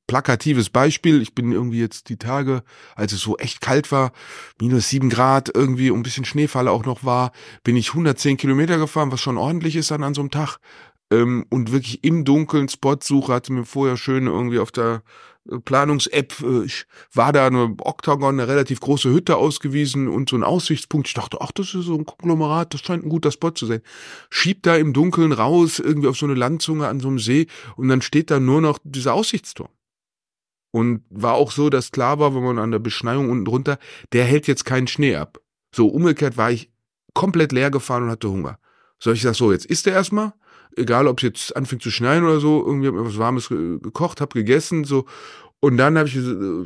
Plakatives Beispiel. Ich bin irgendwie jetzt die Tage, als es so echt kalt war, minus sieben Grad irgendwie und ein bisschen Schneefall auch noch war, bin ich 110 Kilometer gefahren, was schon ordentlich ist dann an so einem Tag. Ähm, und wirklich im Dunkeln Spot suche, hatte mir vorher schön irgendwie auf der Planungs-App, äh, ich war da eine Octagon, eine relativ große Hütte ausgewiesen und so ein Aussichtspunkt. Ich dachte, ach, das ist so ein Konglomerat, das scheint ein guter Spot zu sein. Schiebt da im Dunkeln raus, irgendwie auf so eine Landzunge an so einem See und dann steht da nur noch dieser Aussichtsturm. Und war auch so, dass klar war, wenn man an der Beschneiung unten drunter, der hält jetzt keinen Schnee ab. So, umgekehrt war ich komplett leer gefahren und hatte Hunger. So, ich sag so, jetzt isst er erstmal, egal ob es jetzt anfängt zu schneien oder so, irgendwie habe ich was Warmes gekocht, habe gegessen, so. Und dann habe ich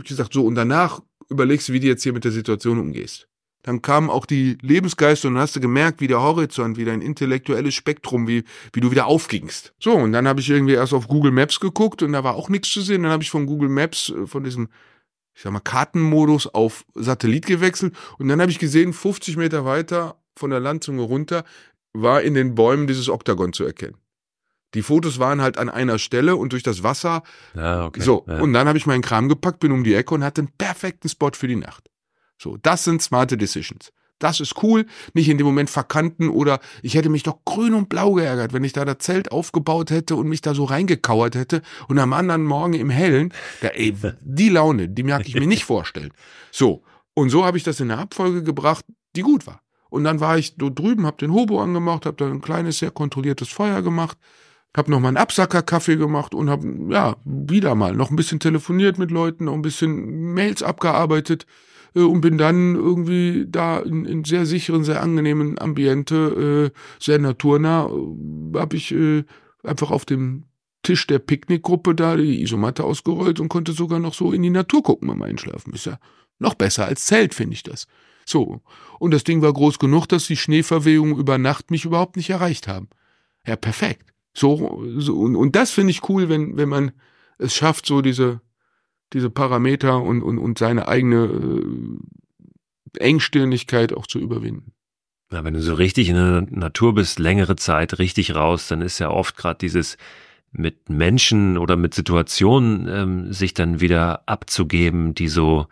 gesagt, so, und danach überlegst du, wie du jetzt hier mit der Situation umgehst. Dann kamen auch die Lebensgeister und dann hast du gemerkt, wie der Horizont, wie dein intellektuelles Spektrum, wie, wie du wieder aufgingst. So, und dann habe ich irgendwie erst auf Google Maps geguckt und da war auch nichts zu sehen. Dann habe ich von Google Maps, äh, von diesem, ich sag mal, Kartenmodus auf Satellit gewechselt und dann habe ich gesehen, 50 Meter weiter von der Landzunge runter war in den Bäumen dieses Oktagon zu erkennen. Die Fotos waren halt an einer Stelle und durch das Wasser. Ja, okay. So, ja. und dann habe ich meinen Kram gepackt, bin um die Ecke und hatte einen perfekten Spot für die Nacht. So, das sind smarte Decisions. Das ist cool, nicht in dem Moment verkanten oder ich hätte mich doch grün und blau geärgert, wenn ich da das Zelt aufgebaut hätte und mich da so reingekauert hätte und am anderen Morgen im Hellen, da, ey, die Laune, die mag ich mir nicht vorstellen. So, und so habe ich das in eine Abfolge gebracht, die gut war. Und dann war ich so drüben, hab den Hobo angemacht, hab da ein kleines, sehr kontrolliertes Feuer gemacht, hab noch mal einen Absacker-Kaffee gemacht und hab, ja, wieder mal noch ein bisschen telefoniert mit Leuten, noch ein bisschen Mails abgearbeitet äh, und bin dann irgendwie da in, in sehr sicheren, sehr angenehmen Ambiente, äh, sehr naturnah, äh, hab ich äh, einfach auf dem Tisch der Picknickgruppe da die Isomatte ausgerollt und konnte sogar noch so in die Natur gucken beim Einschlafen. Ist ja noch besser als Zelt, finde ich das. So. Und das Ding war groß genug, dass die Schneeverwehungen über Nacht mich überhaupt nicht erreicht haben. Ja, perfekt. So, so und, und das finde ich cool, wenn, wenn man es schafft, so diese, diese Parameter und, und, und seine eigene äh, Engstirnigkeit auch zu überwinden. Ja, wenn du so richtig in der Natur bist, längere Zeit, richtig raus, dann ist ja oft gerade dieses mit Menschen oder mit Situationen ähm, sich dann wieder abzugeben, die so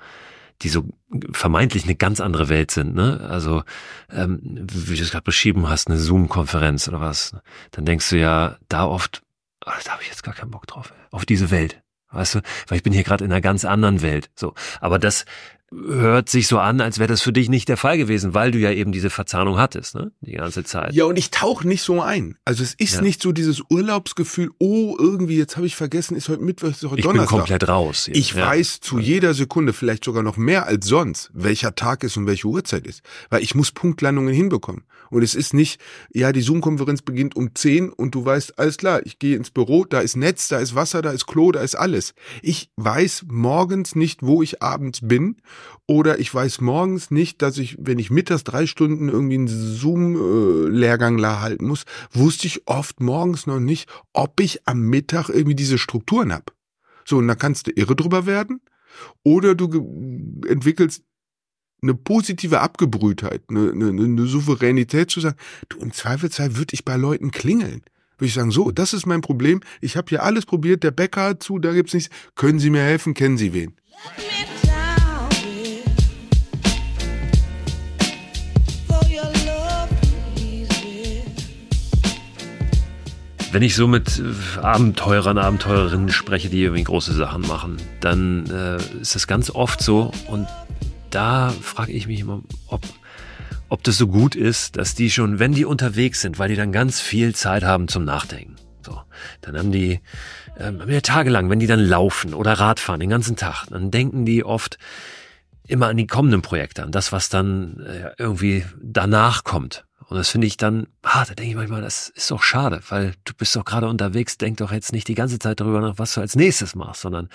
die so vermeintlich eine ganz andere Welt sind, ne? Also, ähm, wie du es gerade beschrieben hast, eine Zoom-Konferenz oder was, dann denkst du ja da oft, ach, da habe ich jetzt gar keinen Bock drauf, auf diese Welt. Weißt du, weil ich bin hier gerade in einer ganz anderen Welt. So, aber das hört sich so an, als wäre das für dich nicht der Fall gewesen, weil du ja eben diese Verzahnung hattest, ne? Die ganze Zeit. Ja, und ich tauche nicht so ein. Also es ist ja. nicht so dieses Urlaubsgefühl, oh, irgendwie, jetzt habe ich vergessen, ist heute Mittwoch, ist heute ich Donnerstag. Ich bin komplett raus. Hier. Ich ja. weiß zu jeder Sekunde, vielleicht sogar noch mehr als sonst, welcher Tag ist und welche Uhrzeit ist. Weil ich muss Punktlandungen hinbekommen. Und es ist nicht, ja, die Zoom-Konferenz beginnt um 10 und du weißt, alles klar, ich gehe ins Büro, da ist Netz, da ist Wasser, da ist Klo, da ist alles. Ich weiß morgens nicht, wo ich abends bin Oder ich weiß morgens nicht, dass ich, wenn ich mittags drei Stunden irgendwie einen Zoom-Lehrgang halten muss, wusste ich oft morgens noch nicht, ob ich am Mittag irgendwie diese Strukturen hab. So, und da kannst du irre drüber werden. Oder du entwickelst eine positive Abgebrühtheit, eine, eine, eine Souveränität zu sagen, du, im Zweifelsfall würde ich bei Leuten klingeln. Würde ich sagen, so, das ist mein Problem. Ich habe hier alles probiert, der Bäcker hat zu, da gibt's nichts. Können Sie mir helfen? Kennen Sie wen? Wenn ich so mit Abenteurern, Abenteurerinnen spreche, die irgendwie große Sachen machen, dann äh, ist das ganz oft so und da frage ich mich immer, ob, ob das so gut ist, dass die schon, wenn die unterwegs sind, weil die dann ganz viel Zeit haben zum Nachdenken. So, dann haben die ähm, ja, tagelang, wenn die dann laufen oder Radfahren den ganzen Tag, dann denken die oft immer an die kommenden Projekte, an das, was dann äh, irgendwie danach kommt. Und das finde ich dann, ah, da denke ich manchmal, das ist doch schade, weil du bist doch gerade unterwegs, denk doch jetzt nicht die ganze Zeit darüber nach, was du als nächstes machst, sondern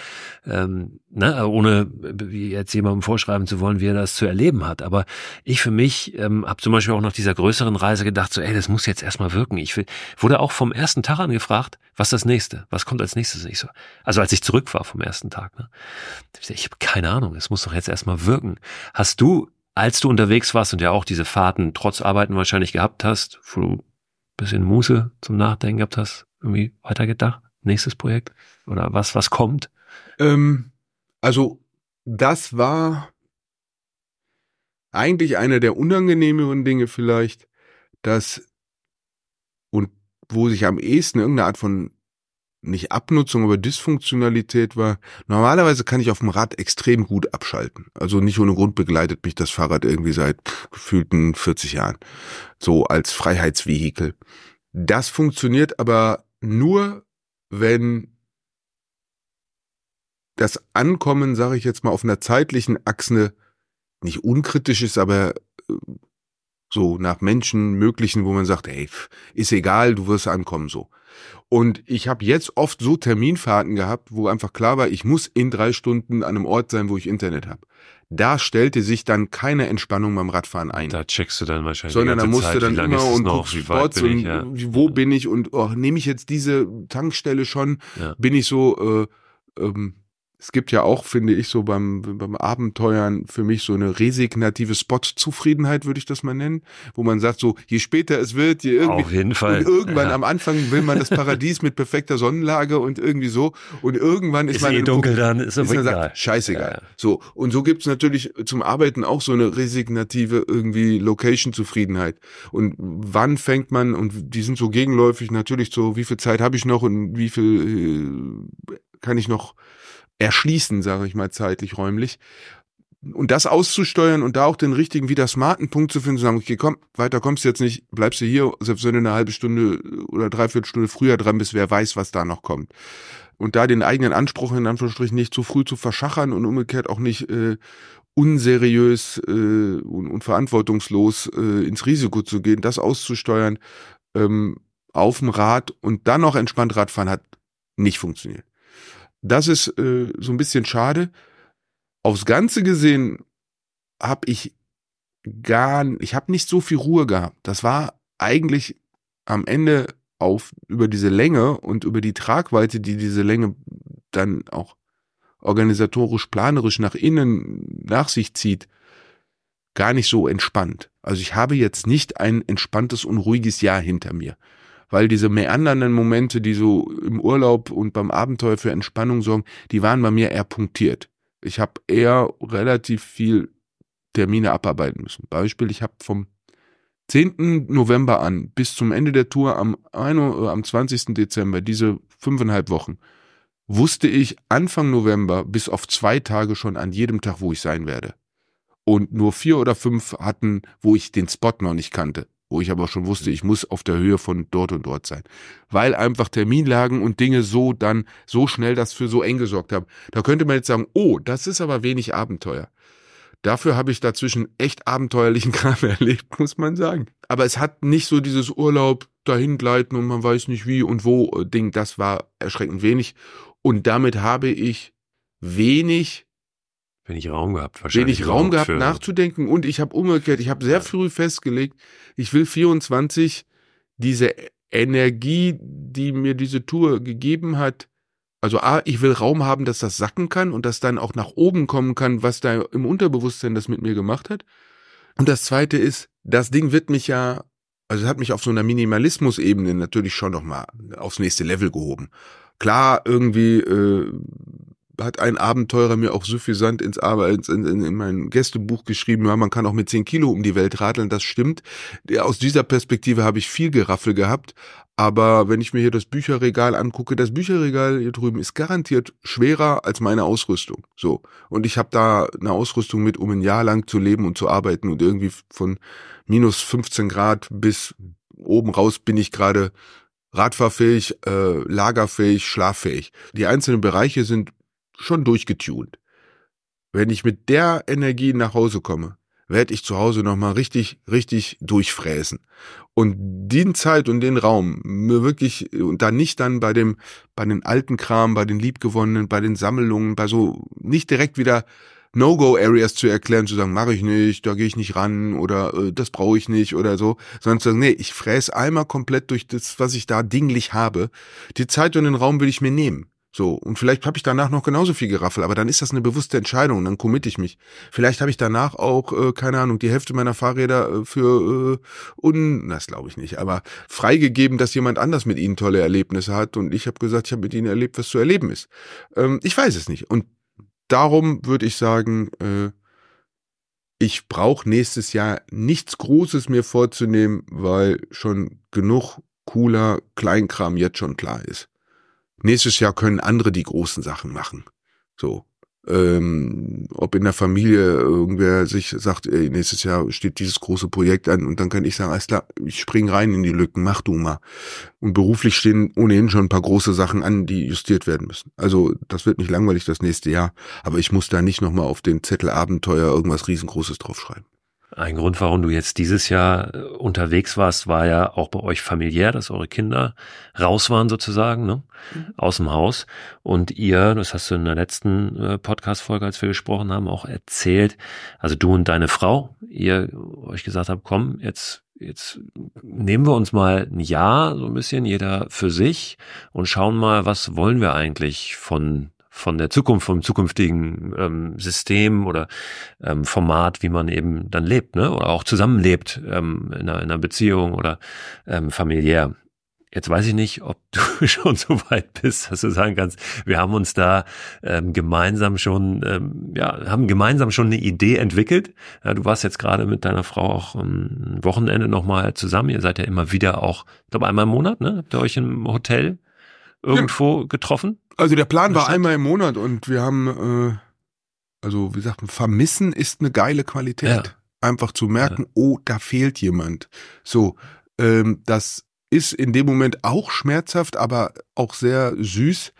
ähm, ne, ohne jetzt jemandem vorschreiben zu wollen, wie er das zu erleben hat. Aber ich für mich ähm, habe zum Beispiel auch nach dieser größeren Reise gedacht, so, ey, das muss jetzt erstmal wirken. Ich will, wurde auch vom ersten Tag an gefragt, was das nächste? Was kommt als nächstes? Nicht so. Also als ich zurück war vom ersten Tag. Ne? Ich habe keine Ahnung, es muss doch jetzt erstmal wirken. Hast du als du unterwegs warst und ja auch diese Fahrten trotz Arbeiten wahrscheinlich gehabt hast, wo du ein bisschen Muße zum Nachdenken gehabt hast, irgendwie weitergedacht? Nächstes Projekt? Oder was, was kommt? Ähm, also, das war eigentlich einer der unangenehmeren Dinge vielleicht, dass und wo sich am ehesten irgendeine Art von nicht Abnutzung, aber Dysfunktionalität war. Normalerweise kann ich auf dem Rad extrem gut abschalten. Also nicht ohne Grund begleitet mich das Fahrrad irgendwie seit gefühlten 40 Jahren. So als Freiheitsvehikel. Das funktioniert aber nur, wenn das Ankommen, sage ich jetzt mal, auf einer zeitlichen Achse nicht unkritisch ist, aber äh, so nach Menschen möglichen, wo man sagt, ey, ist egal, du wirst ankommen so. Und ich habe jetzt oft so Terminfahrten gehabt, wo einfach klar war, ich muss in drei Stunden an einem Ort sein, wo ich Internet habe. Da stellte sich dann keine Entspannung beim Radfahren ein. Da checkst du dann wahrscheinlich. Sondern da musst du dann immer und guckst Spots und ja. wo bin ich und oh, nehme ich jetzt diese Tankstelle schon? Ja. Bin ich so äh, ähm, es gibt ja auch, finde ich, so beim, beim Abenteuern für mich so eine resignative Spot-Zufriedenheit, würde ich das mal nennen, wo man sagt, so, je später es wird, je irgendwie. Auf jeden Fall. Und irgendwann ja. am Anfang will man das Paradies mit perfekter Sonnenlage und irgendwie so. Und irgendwann ist, ist man. eh dunkel dann, ist, ist egal. Sagt, scheißegal. Ja. So. Und so gibt's natürlich zum Arbeiten auch so eine resignative irgendwie Location-Zufriedenheit. Und wann fängt man, und die sind so gegenläufig natürlich so, wie viel Zeit habe ich noch und wie viel äh, kann ich noch erschließen, sage ich mal zeitlich, räumlich. Und das auszusteuern und da auch den richtigen, wieder smarten Punkt zu finden, zu sagen, okay, komm, weiter kommst du jetzt nicht, bleibst du hier, selbst wenn du eine halbe Stunde oder dreiviertel Stunde früher dran bist, wer weiß, was da noch kommt. Und da den eigenen Anspruch in Anführungsstrichen nicht zu früh zu verschachern und umgekehrt auch nicht äh, unseriös äh, und, und verantwortungslos äh, ins Risiko zu gehen, das auszusteuern ähm, auf dem Rad und dann noch entspannt Radfahren hat nicht funktioniert. Das ist äh, so ein bisschen schade. Aufs Ganze gesehen habe ich gar, ich habe nicht so viel Ruhe gehabt. Das war eigentlich am Ende auf über diese Länge und über die Tragweite, die diese Länge dann auch organisatorisch, planerisch nach innen nach sich zieht, gar nicht so entspannt. Also ich habe jetzt nicht ein entspanntes und ruhiges Jahr hinter mir weil diese meandernden Momente, die so im Urlaub und beim Abenteuer für Entspannung sorgen, die waren bei mir eher punktiert. Ich habe eher relativ viel Termine abarbeiten müssen. Beispiel, ich habe vom 10. November an bis zum Ende der Tour am, 1, äh, am 20. Dezember, diese fünfeinhalb Wochen, wusste ich Anfang November bis auf zwei Tage schon an jedem Tag, wo ich sein werde. Und nur vier oder fünf hatten, wo ich den Spot noch nicht kannte wo ich aber schon wusste, ich muss auf der Höhe von dort und dort sein. Weil einfach Terminlagen und Dinge so dann so schnell das für so eng gesorgt haben. Da könnte man jetzt sagen, oh, das ist aber wenig Abenteuer. Dafür habe ich dazwischen echt abenteuerlichen Kram erlebt, muss man sagen. Aber es hat nicht so dieses Urlaub dahin gleiten und man weiß nicht wie und wo äh, Ding. Das war erschreckend wenig. Und damit habe ich wenig Wenig Raum gehabt, wahrscheinlich. Wenig Raum gehabt, nachzudenken. Und ich habe umgekehrt, ich habe sehr früh festgelegt, ich will 24 diese Energie, die mir diese Tour gegeben hat, also A, ich will Raum haben, dass das sacken kann und dass dann auch nach oben kommen kann, was da im Unterbewusstsein das mit mir gemacht hat. Und das zweite ist, das Ding wird mich ja, also es hat mich auf so einer Minimalismus-Ebene natürlich schon nochmal aufs nächste Level gehoben. Klar, irgendwie äh, hat ein Abenteurer mir auch suffisant ins, ins in, in, in mein Gästebuch geschrieben, ja, man kann auch mit 10 Kilo um die Welt radeln, das stimmt. Aus dieser Perspektive habe ich viel Geraffel gehabt, aber wenn ich mir hier das Bücherregal angucke, das Bücherregal hier drüben ist garantiert schwerer als meine Ausrüstung. So. Und ich habe da eine Ausrüstung mit, um ein Jahr lang zu leben und zu arbeiten und irgendwie von minus 15 Grad bis oben raus bin ich gerade radfahrfähig, äh, lagerfähig, schlaffähig. Die einzelnen Bereiche sind schon durchgetunt. Wenn ich mit der Energie nach Hause komme, werde ich zu Hause nochmal richtig, richtig durchfräsen. Und den Zeit und den Raum, mir wirklich, und dann nicht dann bei dem, bei den alten Kram, bei den Liebgewonnenen, bei den Sammlungen, bei so, nicht direkt wieder No-Go-Areas zu erklären, zu sagen, mache ich nicht, da gehe ich nicht ran oder äh, das brauche ich nicht oder so, sondern zu sagen, nee, ich fräse einmal komplett durch das, was ich da dinglich habe. Die Zeit und den Raum will ich mir nehmen. So, und vielleicht habe ich danach noch genauso viel Geraffel, aber dann ist das eine bewusste Entscheidung, dann committe ich mich. Vielleicht habe ich danach auch, äh, keine Ahnung, die Hälfte meiner Fahrräder äh, für äh, un, das glaube ich nicht, aber freigegeben, dass jemand anders mit ihnen tolle Erlebnisse hat und ich habe gesagt, ich habe mit ihnen erlebt, was zu erleben ist. Ähm, ich weiß es nicht. Und darum würde ich sagen, äh, ich brauche nächstes Jahr nichts Großes mir vorzunehmen, weil schon genug cooler Kleinkram jetzt schon klar ist. Nächstes Jahr können andere die großen Sachen machen. So. Ähm, ob in der Familie irgendwer sich sagt, ey, nächstes Jahr steht dieses große Projekt an und dann kann ich sagen, alles klar, ich spring rein in die Lücken, mach du mal. Und beruflich stehen ohnehin schon ein paar große Sachen an, die justiert werden müssen. Also das wird nicht langweilig das nächste Jahr, aber ich muss da nicht nochmal auf den Zettel Abenteuer irgendwas riesengroßes draufschreiben. Ein Grund, warum du jetzt dieses Jahr äh, unterwegs warst, war ja auch bei euch familiär, dass eure Kinder raus waren sozusagen, ne? Mhm. aus dem Haus. Und ihr, das hast du in der letzten äh, Podcast-Folge, als wir gesprochen haben, auch erzählt, also du und deine Frau, ihr euch gesagt habt, komm, jetzt jetzt nehmen wir uns mal ein Jahr so ein bisschen jeder für sich und schauen mal, was wollen wir eigentlich von von der Zukunft, vom zukünftigen ähm, System oder ähm, Format, wie man eben dann lebt, ne? Oder auch zusammenlebt ähm, in, einer, in einer Beziehung oder ähm, familiär. Jetzt weiß ich nicht, ob du schon so weit bist, dass du sagen kannst, wir haben uns da ähm, gemeinsam schon, ähm, ja, haben gemeinsam schon eine Idee entwickelt. Ja, du warst jetzt gerade mit deiner Frau auch ein Wochenende nochmal zusammen. Ihr seid ja immer wieder auch, ich glaube einmal im Monat, ne? Habt ihr euch im Hotel irgendwo ja. getroffen? Also der Plan war einmal im Monat und wir haben, äh, also wie sagt man, vermissen ist eine geile Qualität. Ja. Einfach zu merken, ja. oh, da fehlt jemand. So, ähm, das ist in dem Moment auch schmerzhaft, aber auch sehr süß.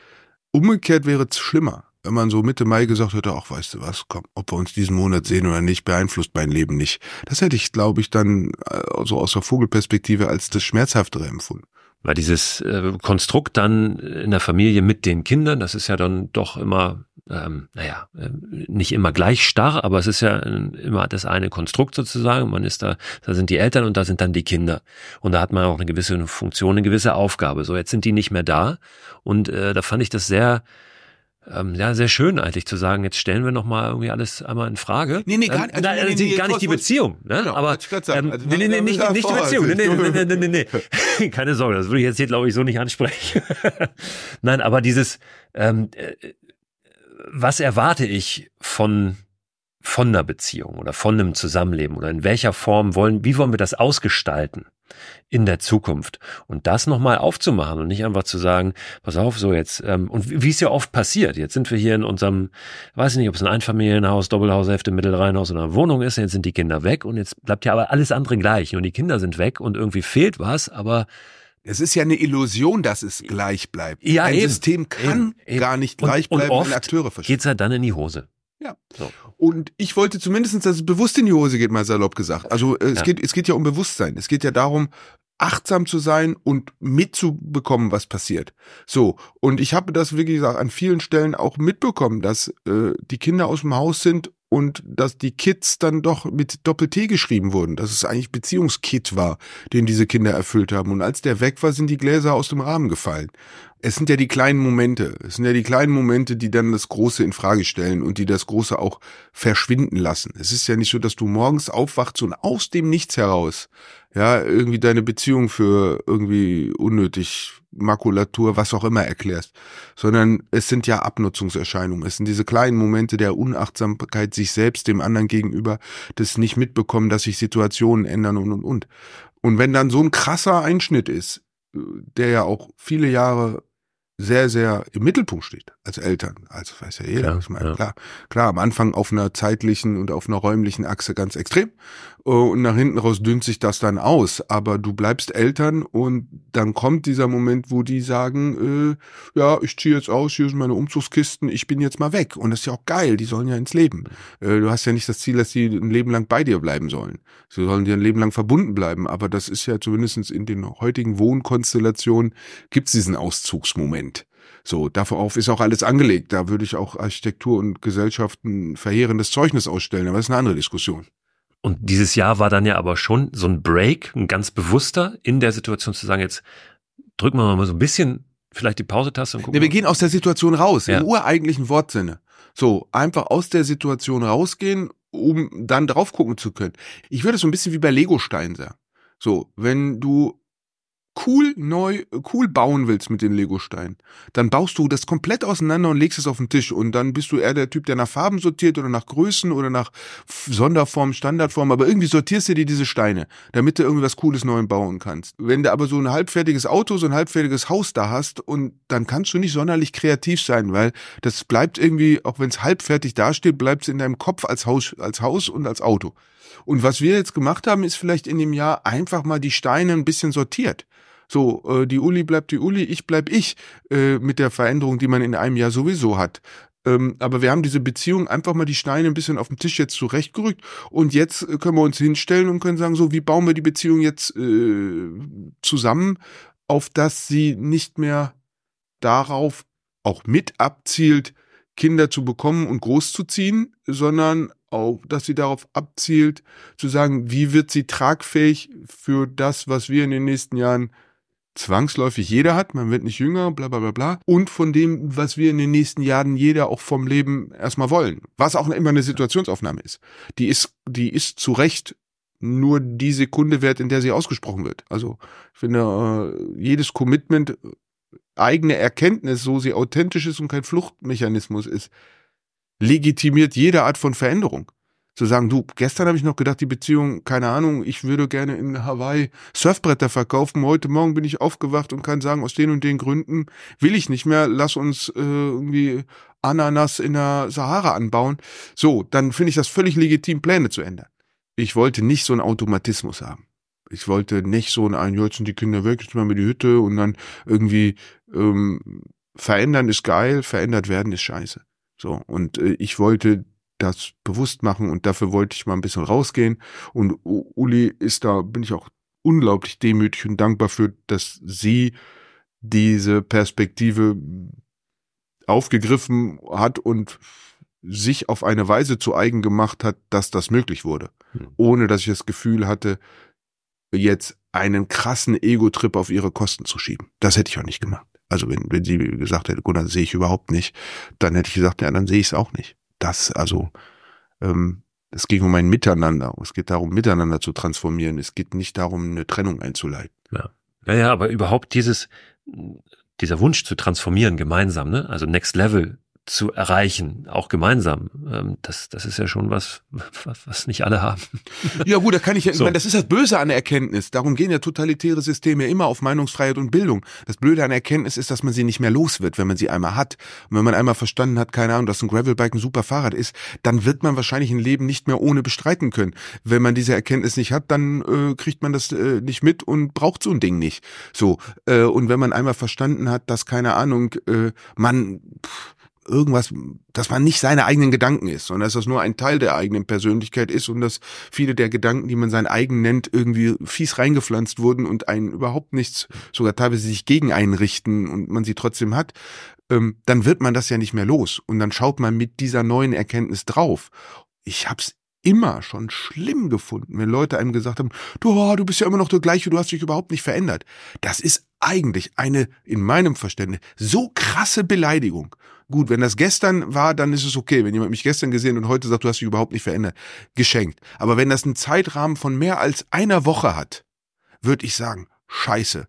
Umgekehrt wäre es schlimmer, wenn man so Mitte Mai gesagt hätte, ach, weißt du was, komm, ob wir uns diesen Monat sehen oder nicht, beeinflusst mein Leben nicht. Das hätte ich, glaube ich, dann äh, so also aus der Vogelperspektive als das Schmerzhaftere empfunden. Weil dieses äh, Konstrukt dann in der Familie mit den Kindern, das ist ja dann doch immer, ähm, naja, äh, nicht immer gleich starr, aber es ist ja immer das eine Konstrukt sozusagen. Man ist da, da sind die Eltern und da sind dann die Kinder. Und da hat man auch eine gewisse Funktion, eine gewisse Aufgabe. So, jetzt sind die nicht mehr da. Und äh, da fand ich das sehr ähm, ja, sehr schön eigentlich zu sagen, jetzt stellen wir noch mal irgendwie alles einmal in Frage. Nee, nee, gar, ähm, also, ähm, nee, nee, gar nicht die Beziehung, ne? Genau, aber ähm, also, nee, nee, nee, nicht, nicht die Beziehung. Nee, nee, nee, nee, nee, nee. Keine Sorge, das würde ich jetzt hier glaube ich so nicht ansprechen. Nein, aber dieses ähm, äh, was erwarte ich von von einer Beziehung oder von einem Zusammenleben oder in welcher Form wollen, wie wollen wir das ausgestalten in der Zukunft? Und das nochmal aufzumachen und nicht einfach zu sagen, pass auf, so jetzt, ähm, und wie es ja oft passiert, jetzt sind wir hier in unserem, weiß ich nicht, ob es ein Einfamilienhaus, Doppelhaushälfte, Mittelreihenhaus oder eine Wohnung ist, jetzt sind die Kinder weg und jetzt bleibt ja aber alles andere gleich und die Kinder sind weg und irgendwie fehlt was, aber es ist ja eine Illusion, dass es gleich bleibt. Ja, Ein eben, System kann eben, gar nicht gleich bleiben, und oft wenn Akteure verschwinden. Geht's halt dann in die Hose. Ja. So. Und ich wollte zumindestens, dass es bewusst in die Hose geht, mal salopp gesagt. Also äh, es, ja. geht, es geht ja um Bewusstsein. Es geht ja darum, achtsam zu sein und mitzubekommen, was passiert. So, und ich habe das wirklich gesagt, an vielen Stellen auch mitbekommen, dass äh, die Kinder aus dem Haus sind und dass die Kids dann doch mit Doppel-T geschrieben wurden, dass es eigentlich Beziehungskit war, den diese Kinder erfüllt haben. Und als der weg war, sind die Gläser aus dem Rahmen gefallen. Es sind ja die kleinen Momente, es sind ja die kleinen Momente, die dann das Große in Frage stellen und die das Große auch verschwinden lassen. Es ist ja nicht so, dass du morgens aufwachst und aus dem Nichts heraus ja, irgendwie deine Beziehung für irgendwie unnötig Makulatur, was auch immer erklärst, sondern es sind ja Abnutzungserscheinungen. Es sind diese kleinen Momente der Unachtsamkeit sich selbst dem anderen gegenüber, das nicht mitbekommen, dass sich Situationen ändern und und und. Und wenn dann so ein krasser Einschnitt ist, der ja auch viele Jahre sehr, sehr im Mittelpunkt steht als Eltern. Also weiß ja jeder. Klar, ich meine, ja. klar, klar, am Anfang auf einer zeitlichen und auf einer räumlichen Achse ganz extrem. Äh, und nach hinten raus dünnt sich das dann aus. Aber du bleibst Eltern und dann kommt dieser Moment, wo die sagen, äh, ja, ich ziehe jetzt aus, hier sind meine Umzugskisten, ich bin jetzt mal weg. Und das ist ja auch geil, die sollen ja ins Leben. Äh, du hast ja nicht das Ziel, dass sie ein Leben lang bei dir bleiben sollen. Sie sollen dir ein Leben lang verbunden bleiben. Aber das ist ja zumindest in den heutigen Wohnkonstellationen, gibt's diesen Auszugsmoment. So, darauf ist auch alles angelegt. Da würde ich auch Architektur und Gesellschaften verheerendes Zeugnis ausstellen, aber das ist eine andere Diskussion. Und dieses Jahr war dann ja aber schon so ein Break, ein ganz bewusster in der Situation zu sagen, jetzt drücken wir mal so ein bisschen vielleicht die Pause-Taste und gucken. Nee, wir gehen aus der Situation raus, ja. im ureigentlichen Wortsinne. So, einfach aus der Situation rausgehen, um dann drauf gucken zu können. Ich würde es so ein bisschen wie bei Lego-Steinen sagen. So, wenn du cool neu, cool bauen willst mit den Lego-Steinen, dann baust du das komplett auseinander und legst es auf den Tisch und dann bist du eher der Typ, der nach Farben sortiert oder nach Größen oder nach Sonderform, Standardform, aber irgendwie sortierst du dir diese Steine, damit du irgendwie was Cooles neu bauen kannst. Wenn du aber so ein halbfertiges Auto, so ein halbfertiges Haus da hast und dann kannst du nicht sonderlich kreativ sein, weil das bleibt irgendwie, auch wenn es halbfertig dasteht, bleibt es in deinem Kopf als Haus, als Haus und als Auto. Und was wir jetzt gemacht haben, ist vielleicht in dem Jahr einfach mal die Steine ein bisschen sortiert. So, äh, die Uli bleibt die Uli, ich bleib ich, äh, mit der Veränderung, die man in einem Jahr sowieso hat. Ähm, aber wir haben diese Beziehung einfach mal die Steine ein bisschen auf dem Tisch jetzt zurechtgerückt und jetzt äh, können wir uns hinstellen und können sagen, so, wie bauen wir die Beziehung jetzt äh, zusammen, auf dass sie nicht mehr darauf auch mit abzielt, Kinder zu bekommen und großzuziehen, sondern auch, dass sie darauf abzielt, zu sagen, wie wird sie tragfähig für das, was wir in den nächsten Jahren zwangsläufig jeder hat, man wird nicht jünger, bla bla bla bla. Und von dem, was wir in den nächsten Jahren jeder auch vom Leben erstmal wollen. Was auch immer eine Situationsaufnahme ist. Die ist, die ist zu Recht nur die Sekunde wert, in der sie ausgesprochen wird. Also ich finde, äh, jedes Commitment, eigene Erkenntnis, so sie authentisch ist und kein Fluchtmechanismus ist, legitimiert jede Art von Veränderung zu sagen, du, gestern habe ich noch gedacht, die Beziehung, keine Ahnung, ich würde gerne in Hawaii Surfbretter verkaufen. Heute Morgen bin ich aufgewacht und kann sagen, aus den und den Gründen will ich nicht mehr, lass uns äh, irgendwie Ananas in der Sahara anbauen. So, dann finde ich das völlig legitim, Pläne zu ändern. Ich wollte nicht so einen Automatismus haben. Ich wollte nicht so ein, jetzt sind die Kinder weg, jetzt machen wir die Hütte und dann irgendwie ähm, verändern ist geil, verändert werden ist scheiße. So, und äh, ich wollte das bewusst machen und dafür wollte ich mal ein bisschen rausgehen. Und Uli ist da, bin ich auch unglaublich demütig und dankbar für, dass sie diese Perspektive aufgegriffen hat und sich auf eine Weise zu eigen gemacht hat, dass das möglich wurde. Mhm. Ohne dass ich das Gefühl hatte, jetzt einen krassen Ego-Trip auf ihre Kosten zu schieben. Das hätte ich auch nicht gemacht. Also wenn, wenn sie gesagt hätte, Gunnar, sehe ich überhaupt nicht, dann hätte ich gesagt, ja, dann sehe ich es auch nicht das, also ähm, es ging um ein Miteinander. Es geht darum, miteinander zu transformieren. Es geht nicht darum, eine Trennung einzuleiten. Ja, ja, ja aber überhaupt dieses, dieser Wunsch zu transformieren gemeinsam, ne? Also Next Level zu erreichen, auch gemeinsam. Ähm, das, das ist ja schon was, was, was nicht alle haben. Ja gut, da kann ich ja, so. ich meine, das ist das Böse an der Erkenntnis. Darum gehen ja totalitäre Systeme immer auf Meinungsfreiheit und Bildung. Das Blöde an der Erkenntnis ist, dass man sie nicht mehr los wird, wenn man sie einmal hat. Und wenn man einmal verstanden hat, keine Ahnung, dass ein Gravelbike ein super Fahrrad ist, dann wird man wahrscheinlich ein Leben nicht mehr ohne bestreiten können. Wenn man diese Erkenntnis nicht hat, dann äh, kriegt man das äh, nicht mit und braucht so ein Ding nicht. So, äh, und wenn man einmal verstanden hat, dass, keine Ahnung, äh, man... Pff, irgendwas, dass man nicht seine eigenen Gedanken ist, sondern dass das nur ein Teil der eigenen Persönlichkeit ist und dass viele der Gedanken, die man sein eigen nennt, irgendwie fies reingepflanzt wurden und einen überhaupt nichts, sogar teilweise sich gegen einen und man sie trotzdem hat, ähm, dann wird man das ja nicht mehr los und dann schaut man mit dieser neuen Erkenntnis drauf. Ich hab's immer schon schlimm gefunden, wenn Leute einem gesagt haben, du, oh, du bist ja immer noch der gleiche, du hast dich überhaupt nicht verändert. Das ist eigentlich eine, in meinem Verständnis, so krasse Beleidigung. Gut, wenn das gestern war, dann ist es okay. Wenn jemand mich gestern gesehen und heute sagt, du hast dich überhaupt nicht verändert, geschenkt. Aber wenn das einen Zeitrahmen von mehr als einer Woche hat, würde ich sagen, scheiße.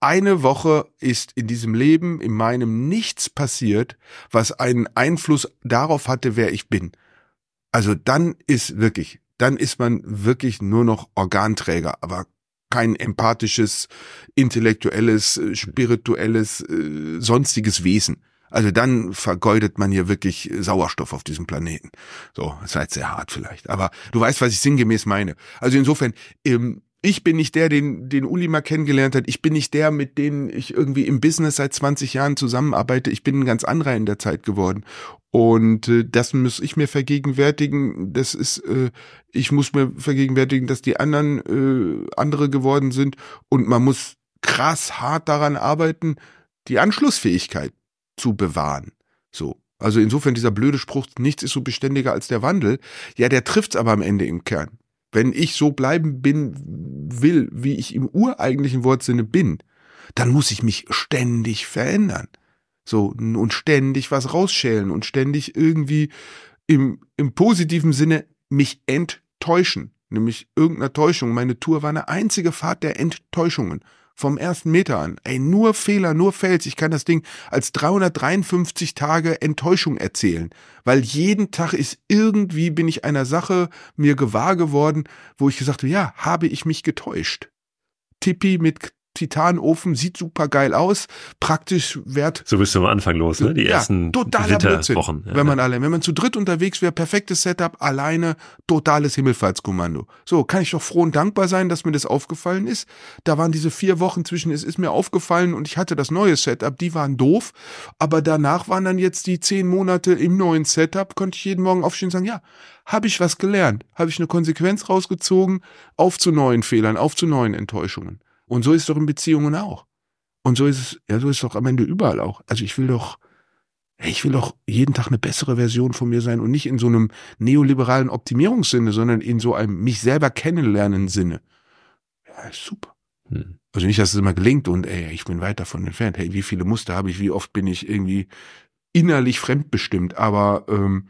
Eine Woche ist in diesem Leben, in meinem nichts passiert, was einen Einfluss darauf hatte, wer ich bin. Also dann ist wirklich, dann ist man wirklich nur noch Organträger, aber kein empathisches, intellektuelles, spirituelles, äh, sonstiges Wesen. Also dann vergeudet man hier wirklich Sauerstoff auf diesem Planeten. So, ist halt sehr hart vielleicht. Aber du weißt, was ich sinngemäß meine. Also insofern, ähm, ich bin nicht der, den, den Uli mal kennengelernt hat. Ich bin nicht der, mit dem ich irgendwie im Business seit 20 Jahren zusammenarbeite. Ich bin ein ganz anderer in der Zeit geworden. Und äh, das muss ich mir vergegenwärtigen. Das ist, äh, ich muss mir vergegenwärtigen, dass die anderen äh, andere geworden sind. Und man muss krass hart daran arbeiten, die Anschlussfähigkeit zu bewahren. So. Also insofern dieser blöde Spruch, nichts ist so beständiger als der Wandel. Ja, der trifft's aber am Ende im Kern. Wenn ich so bleiben bin, will, wie ich im ureigentlichen Wortsinne bin, dann muss ich mich ständig verändern. So, und ständig was rausschälen und ständig irgendwie im, im positiven Sinne mich enttäuschen. Nämlich irgendeiner Täuschung. Meine Tour war eine einzige Fahrt der Enttäuschungen. Vom ersten Meter an. Ey, nur Fehler, nur Fels. Ich kann das Ding als 353 Tage Enttäuschung erzählen. Weil jeden Tag ist irgendwie, bin ich einer Sache mir gewahr geworden, wo ich gesagt habe, ja, habe ich mich getäuscht. Tippi mit Titanofen sieht super geil aus, praktisch wert. So bist du am Anfang los, ne? Die ja, ersten Winterwochen. Ja. Wenn man alle, wenn man zu dritt unterwegs wäre, perfektes Setup, alleine, totales Himmelfahrtskommando. So, kann ich doch froh und dankbar sein, dass mir das aufgefallen ist. Da waren diese vier Wochen zwischen, es ist mir aufgefallen und ich hatte das neue Setup, die waren doof, aber danach waren dann jetzt die zehn Monate im neuen Setup, konnte ich jeden Morgen aufstehen und sagen, ja, habe ich was gelernt, habe ich eine Konsequenz rausgezogen, auf zu neuen Fehlern, auf zu neuen Enttäuschungen. Und so ist es doch in Beziehungen auch. Und so ist es, ja, so ist es doch am Ende überall auch. Also ich will doch, ich will doch jeden Tag eine bessere Version von mir sein und nicht in so einem neoliberalen Optimierungssinne, sondern in so einem mich selber kennenlernen Sinne. Ja, super. Hm. Also nicht, dass es immer gelingt und ey, ich bin weit davon entfernt. Hey, wie viele Muster habe ich, wie oft bin ich irgendwie innerlich fremdbestimmt, aber ähm,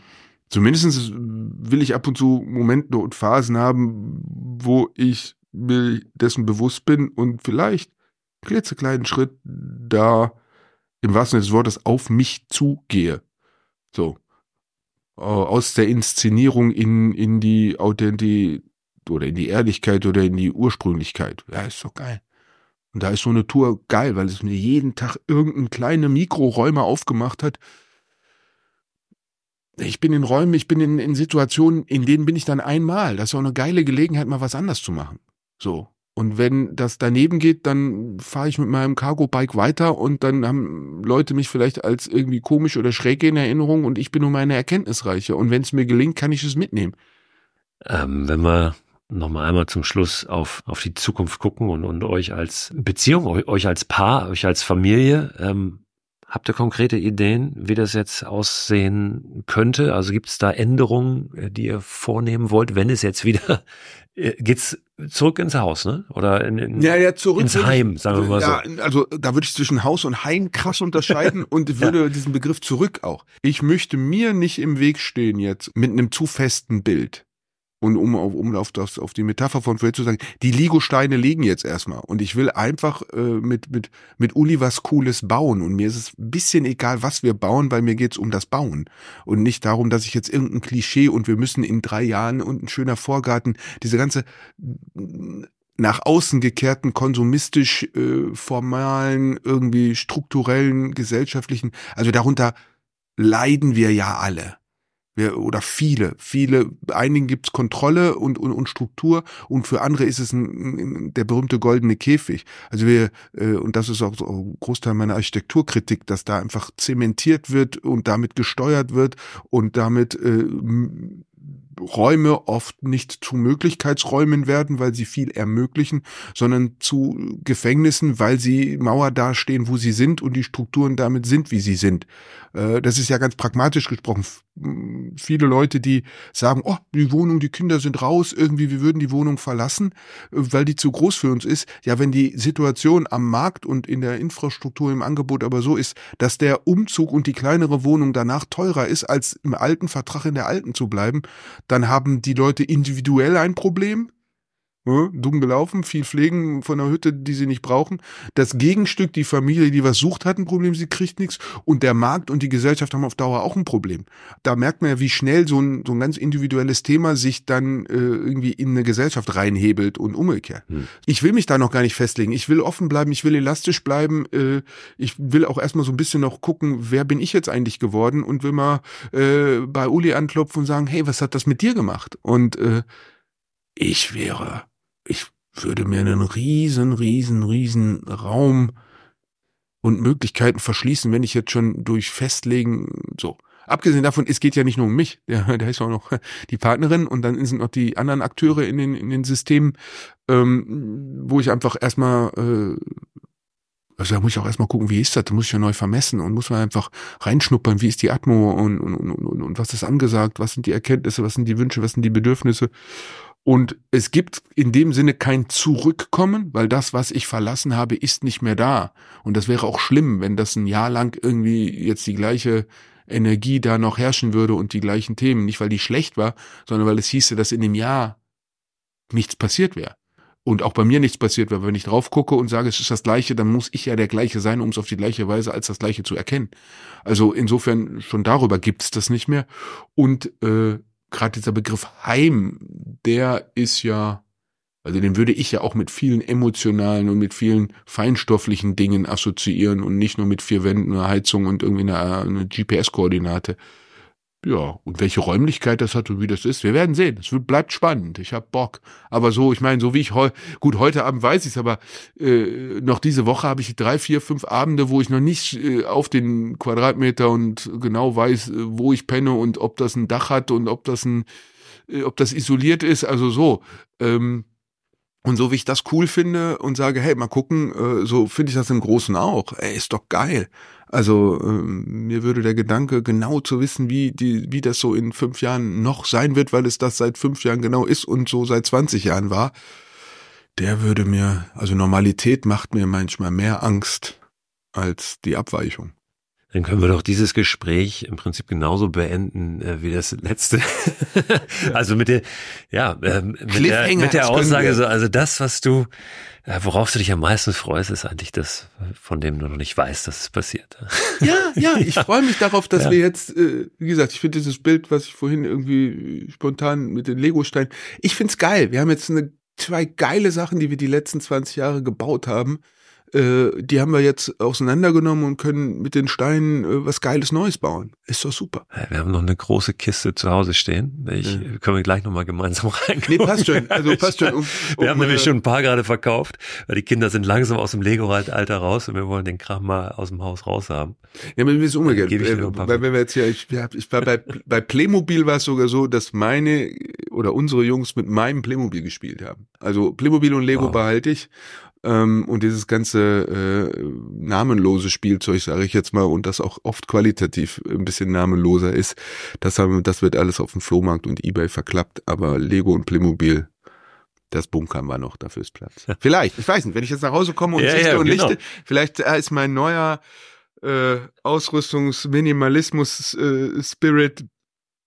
zumindest will ich ab und zu Momente und Phasen haben, wo ich mir dessen bewusst bin und vielleicht klitzekleinen Schritt da im wahrsten Sinne des Wortes auf mich zugehe. So. Aus der Inszenierung in, in die Authentität oder in die Ehrlichkeit oder in die Ursprünglichkeit. Ja, ist doch geil. Und da ist so eine Tour geil, weil es mir jeden Tag irgendein kleine Mikroräume aufgemacht hat. Ich bin in Räumen, ich bin in, in Situationen, in denen bin ich dann einmal. Das ist auch eine geile Gelegenheit, mal was anders zu machen. So. Und wenn das daneben geht, dann fahre ich mit meinem Cargo-Bike weiter und dann haben Leute mich vielleicht als irgendwie komisch oder schräg in Erinnerung und ich bin nur meine Erkenntnisreiche. Und wenn es mir gelingt, kann ich es mitnehmen. Ähm, wenn wir nochmal einmal zum Schluss auf, auf die Zukunft gucken und, und euch als Beziehung, euch, als Paar, euch als Familie, ähm, habt ihr konkrete Ideen, wie das jetzt aussehen könnte? Also gibt es da Änderungen, äh, die ihr vornehmen wollt, wenn es jetzt wieder geht's zurück ins Haus, ne? Oder in, in, ja, ja, zurück ins Heim, sagen wir mal ja, so. Also da würde ich zwischen Haus und Heim krass unterscheiden und würde ja. diesen Begriff zurück auch. Ich möchte mir nicht im Weg stehen jetzt mit einem zu festen Bild. Und um, um auf, das, auf die Metapher von vorher zu sagen, die Lego-Steine liegen jetzt erstmal. Und ich will einfach äh, mit, mit, mit Uli was Cooles bauen. Und mir ist es ein bisschen egal, was wir bauen, weil mir geht's um das Bauen. Und nicht darum, dass ich jetzt irgendein Klischee und wir müssen in drei Jahren und ein schöner Vorgarten, diese ganze nach außen gekehrten, konsumistisch äh, formalen, irgendwie strukturellen, gesellschaftlichen, also darunter leiden wir ja alle Wir, oder viele, viele, einigen gibt's Kontrolle und, und, und Struktur und für andere ist es ein, ein, der berühmte goldene Käfig. Also wir, äh, und das ist auch so ein Großteil meiner Architekturkritik, dass da einfach zementiert wird und damit gesteuert wird und damit äh, Räume oft nicht zu Möglichkeitsräumen werden, weil sie viel ermöglichen, sondern zu Gefängnissen, weil sie Mauer dastehen, wo sie sind und die Strukturen damit sind, wie sie sind. Äh, das ist ja ganz pragmatisch gesprochen. Viele Leute, die sagen, oh, die Wohnung, die Kinder sind raus, irgendwie, wir würden die Wohnung verlassen, äh, weil die zu groß für uns ist. Ja, wenn die Situation am Markt und in der Infrastruktur im Angebot aber so ist, dass der Umzug und die kleinere Wohnung danach teurer ist, als im alten Vertrag in der alten zu bleiben, dann haben die Leute individuell ein Problem, dumm gelaufen, viel pflegen von der Hütte, die sie nicht brauchen. Das Gegenstück, die Familie, die was sucht, hat ein Problem, sie kriegt nichts. Und der Markt und die Gesellschaft haben auf Dauer auch ein Problem. Da merkt man ja, wie schnell so ein, so ein ganz individuelles Thema sich dann äh, irgendwie in eine Gesellschaft reinhebelt und umgekehrt. Hm. Ich will mich da noch gar nicht festlegen. Ich will offen bleiben, ich will elastisch bleiben. Äh, ich will auch erstmal so ein bisschen noch gucken, wer bin ich jetzt eigentlich geworden und will mal äh, bei Uli anklopfen und sagen, hey, was hat das mit dir gemacht? Und äh, ich wäre ich würde mir einen riesen, riesen, riesen Raum und Möglichkeiten verschließen, wenn ich jetzt schon durch Festlegen so. Abgesehen davon, es geht ja nicht nur um mich, da, da ist auch noch die Partnerin und dann sind noch die anderen Akteure in den, in den Systemen, ähm, wo ich einfach erstmal, äh, also da muss ich auch erstmal gucken, wie ist das, da muss ich ja neu vermessen und muss man einfach reinschnuppern, wie ist die Atmo und, und, und, und, und was ist angesagt, was sind die Erkenntnisse, was sind die Wünsche, was sind die Bedürfnisse und es gibt in dem Sinne kein Zurückkommen, weil das, was ich verlassen habe, ist nicht mehr da. Und das wäre auch schlimm, wenn das ein Jahr lang irgendwie jetzt die gleiche Energie da noch herrschen würde und die gleichen Themen. Nicht, weil die schlecht war, sondern weil es hieße, dass in dem Jahr nichts passiert wäre. Und auch bei mir nichts passiert wäre. Wenn ich drauf gucke und sage, es ist das Gleiche, dann muss ich ja der Gleiche sein, um es auf die gleiche Weise als das Gleiche zu erkennen. Also insofern schon darüber gibt es das nicht mehr. Und äh, gerade dieser Begriff Heim, der ist ja, also den würde ich ja auch mit vielen emotionalen und mit vielen feinstofflichen Dingen assoziieren und nicht nur mit vier Wänden, einer Heizung und irgendwie einer, einer GPS-Koordinate. Ja, und welche Räumlichkeit das hat und wie das ist, wir werden sehen. Es bleibt spannend. Ich hab Bock. Aber so, ich meine, so wie ich heu gut heute Abend weiß ich aber äh, noch diese Woche habe ich drei, vier, fünf Abende, wo ich noch nicht äh, auf den Quadratmeter und genau weiß, äh, wo ich penne und ob das ein Dach hat und ob das ein, äh, ob das isoliert ist. Also so. Ähm, und so wie ich das cool finde und sage, hey, mal gucken, äh, so finde ich das im Großen auch. Ey, ist doch geil. Also ähm, mir würde der Gedanke, genau zu wissen, wie, die, wie das so in fünf Jahren noch sein wird, weil es das seit fünf Jahren genau ist und so seit 20 Jahren war, der würde mir, also Normalität macht mir manchmal mehr Angst als die Abweichung. Dann können wir doch dieses Gespräch im Prinzip genauso beenden äh, wie das letzte. also mit der, ja, äh, mit, der, mit der Aussage so, also das, was du, äh, worauf du dich am meisten freust, ist eigentlich das, von dem du noch nicht weißt, dass es passiert. Ja, ja, ich freue mich darauf, dass ja. wir jetzt, äh, wie gesagt, ich finde dieses Bild, was ich vorhin irgendwie spontan mit den Lego-Steinen, ich find's geil. Wir haben jetzt eine, zwei geile Sachen, die wir die letzten 20 Jahre gebaut haben äh, die haben wir jetzt auseinandergenommen und können mit den Steinen äh, was Geiles Neues bauen. Ist doch super. Wir haben noch eine große Kiste zu Hause stehen. Ich, ja. Können wir gleich nochmal gemeinsam rein. Nee, passt schon. Also passt schon. Um, um, wir haben nämlich schon ein paar gerade verkauft, weil die Kinder sind langsam aus dem Lego-Alter raus und wir wollen den Kram mal aus dem Haus raus haben. Ja, aber wir ist umgekehrt. Äh, weil wenn wir jetzt hier, ich, ich war bei, bei Playmobil war es sogar so, dass meine oder unsere Jungs mit meinem Playmobil gespielt haben. Also Playmobil und Lego wow. behalte ich ähm, und dieses ganze äh, namenlose Spielzeug, sage ich jetzt mal, und das auch oft qualitativ ein bisschen namenloser ist, das, haben, das wird alles auf dem Flohmarkt und Ebay verklappt, aber Lego und Playmobil, das bunkern wir noch, dafür ist Platz. Vielleicht, ich weiß nicht, wenn ich jetzt nach Hause komme und ja, ja, und genau. lichte, vielleicht äh, ist mein neuer äh, Ausrüstungs-Minimalismus-Spirit, äh,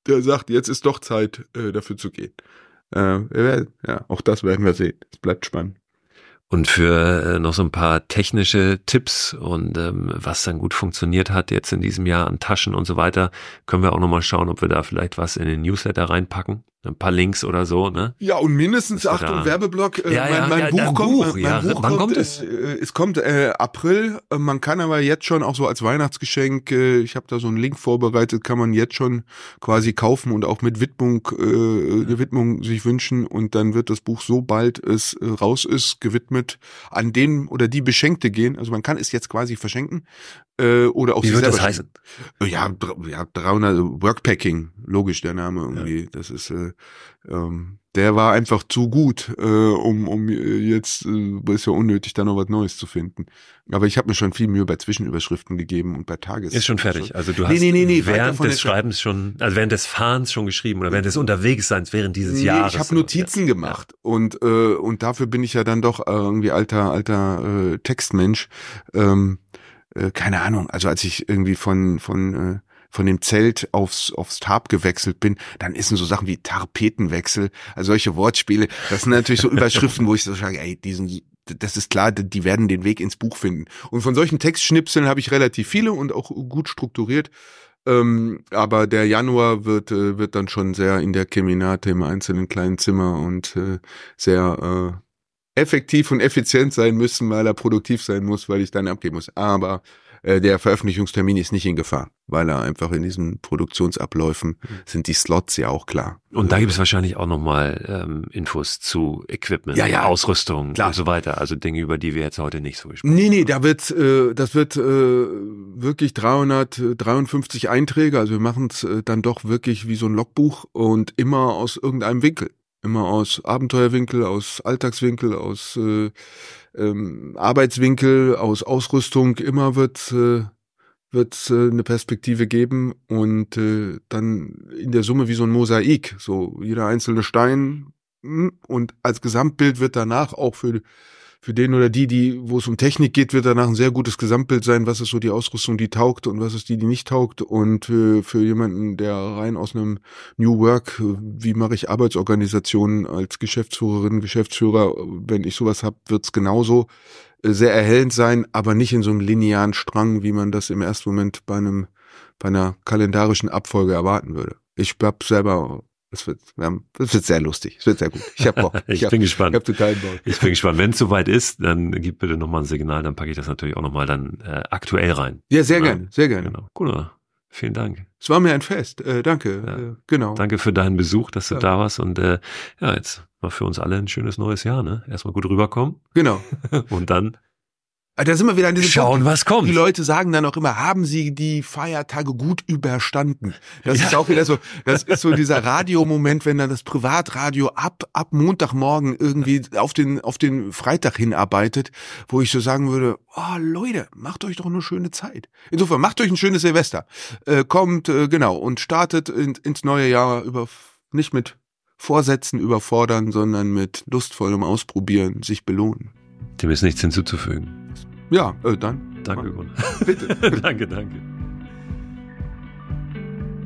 der sagt, jetzt ist doch Zeit, äh, dafür zu gehen. Äh, ja, auch das werden wir sehen. Es bleibt spannend. Und für äh, noch so ein paar technische Tipps und ähm, was dann gut funktioniert hat jetzt in diesem Jahr an Taschen und so weiter, können wir auch nochmal schauen, ob wir da vielleicht was in den Newsletter reinpacken. Ein paar Links oder so, ne? Ja, und mindestens Achtung, Werbeblock. Äh, ja, mein, mein ja, Buch kommt, Buch, mein, ja. Buch Wann kommt es? Äh, es kommt äh, April. Äh, man kann aber jetzt schon auch so als Weihnachtsgeschenk, äh, ich habe da so einen Link vorbereitet, kann man jetzt schon quasi kaufen und auch mit Widmung, äh, eine Widmung sich wünschen. Und dann wird das Buch, sobald es äh, raus ist, gewidmet an den oder die Beschenkte gehen. Also man kann es jetzt quasi verschenken. Äh, oder auch Wie wird das heißen? Ja, ja, 300 Workpacking, logisch der Name irgendwie. Das ist äh, ähm, der war einfach zu gut, äh, um, um äh, jetzt äh, ist ja unnötig, da noch was Neues zu finden. Aber ich habe mir schon viel Mühe bei Zwischenüberschriften gegeben und bei Tages. Ist schon fertig. Also du hast nee, nee, nee, während des. Schreibens schon, also während des Fahrens schon geschrieben oder während des Unterwegsseins während dieses Nee, Jahres. ich habe Notizen gemacht und äh, und dafür bin ich ja dann doch äh, irgendwie alter alter äh, Textmensch. Ähm, äh, keine Ahnung. Also als ich irgendwie von von äh, von dem Zelt aufs aufs Tarp gewechselt bin, dann ist so Sachen wie Tarpetenwechsel, also solche Wortspiele. Das sind natürlich so Überschriften, wo ich so sage, ey, diesen das ist klar, die werden den Weg ins Buch finden. Und von solchen Textschnipseln habe ich relativ viele und auch gut strukturiert. Ähm, aber der Januar wird äh, wird dann schon sehr in der Keminate im einzelnen kleinen Zimmer und äh, sehr äh, effektiv und effizient sein müssen, weil er produktiv sein muss, weil ich dann abgeben muss. Aber äh, der Veröffentlichungstermin ist nicht in Gefahr, weil er einfach in diesen Produktionsabläufen sind die Slots ja auch klar. Und da gibt es wahrscheinlich auch nochmal ähm, Infos zu Equipment, Ja, ja. Ausrüstung Klar. und so weiter. Also Dinge, über die wir jetzt heute nicht so gesprochen Nee, nee, da wird, äh, das wird äh, wirklich 353 Einträge. Also wir machen es äh, dann doch wirklich wie so ein Logbuch und immer aus irgendeinem Winkel. Immer aus Abenteuerwinkel, aus Alltagswinkel, aus äh, ähm, Arbeitswinkel, aus Ausrüstung. Immer wird äh, wird äh, eine Perspektive geben und äh, dann in der Summe wie so ein Mosaik. So jeder einzelne Stein mm, und als Gesamtbild wird danach auch für für den oder die, die, wo es um Technik geht, wird danach ein sehr gutes Gesamtbild sein, was ist so die Ausrüstung, die taugt und was ist die, die nicht taugt. Und äh, für jemanden, der rein aus einem New Work, äh, wie mache ich Arbeitsorganisationen als Geschäftsführerin, Geschäftsführer, wenn ich sowas habe, wird's genauso äh, sehr erhellend sein, aber nicht in so einem linearen Strang, wie man das im ersten Moment bei einem, bei einer kalendarischen Abfolge erwarten würde. Ich hab selber, es wird, wir haben, es wird sehr lustig, es wird sehr gut. Ich hab Bock. Ich hab, bin gespannt. Ich hab total Bock. Ich bin gespannt. Wenn es soweit ist, dann gib bitte nochmal ein Signal, dann packe ich das natürlich auch nochmal dann äh, aktuell rein. Ja, sehr Ja, gerne, sehr gerne. Genau. Cool. Vielen Dank. Es war mir ein Fest. Äh, danke. Ja. Äh, genau. Danke für deinen Besuch, dass du Ja. da warst und äh, ja, jetzt mal für uns alle ein schönes neues Jahr, ne? Erstmal gut rüberkommen Genau. und dann Ah, Da sind wir wieder an diesem schauen, Punkt. was kommt. Die Leute sagen dann auch immer, haben Sie die Feiertage gut überstanden? Das Ja. ist auch wieder so, das ist so dieser Radiomoment, wenn dann das Privatradio ab, ab Montagmorgen irgendwie auf den, auf den Freitag hinarbeitet, wo ich so sagen würde, oh Leute, macht euch doch eine schöne Zeit. Insofern, macht euch ein schönes Silvester. Äh, kommt, äh, genau, und startet in, ins neue Jahr über, nicht mit Vorsätzen überfordern, sondern mit lustvollem Ausprobieren, sich belohnen. Dem ist nichts hinzuzufügen. Ja, äh, dann. Danke, Gunnar. Bitte. danke, danke.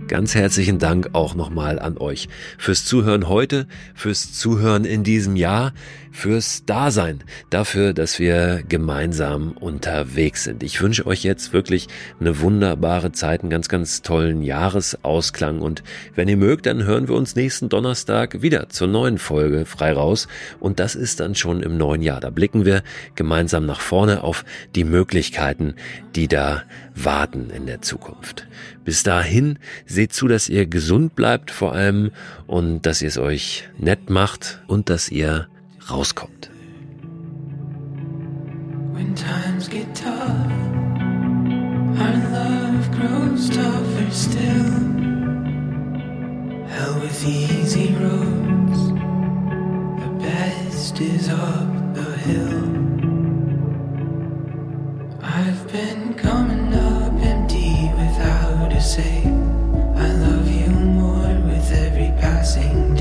Ganz herzlichen Dank auch nochmal an euch fürs Zuhören heute, fürs Zuhören in diesem Jahr, fürs Dasein, dafür, dass wir gemeinsam unterwegs sind. Ich wünsche euch jetzt wirklich eine wunderbare Zeit, einen ganz, ganz tollen Jahresausklang und wenn ihr mögt, dann hören wir uns nächsten Donnerstag wieder zur neuen Folge frei raus und das ist dann schon im neuen Jahr. Da blicken wir gemeinsam nach vorne auf die Möglichkeiten, die da warten in der Zukunft. Bis dahin seht zu, dass ihr gesund bleibt vor allem und dass ihr es euch nett macht und dass ihr rauskommt. When times get tough, our love grows tougher still. Hell with easy roads, the best is up the hill. I've been coming up empty without a say. I love you more with every passing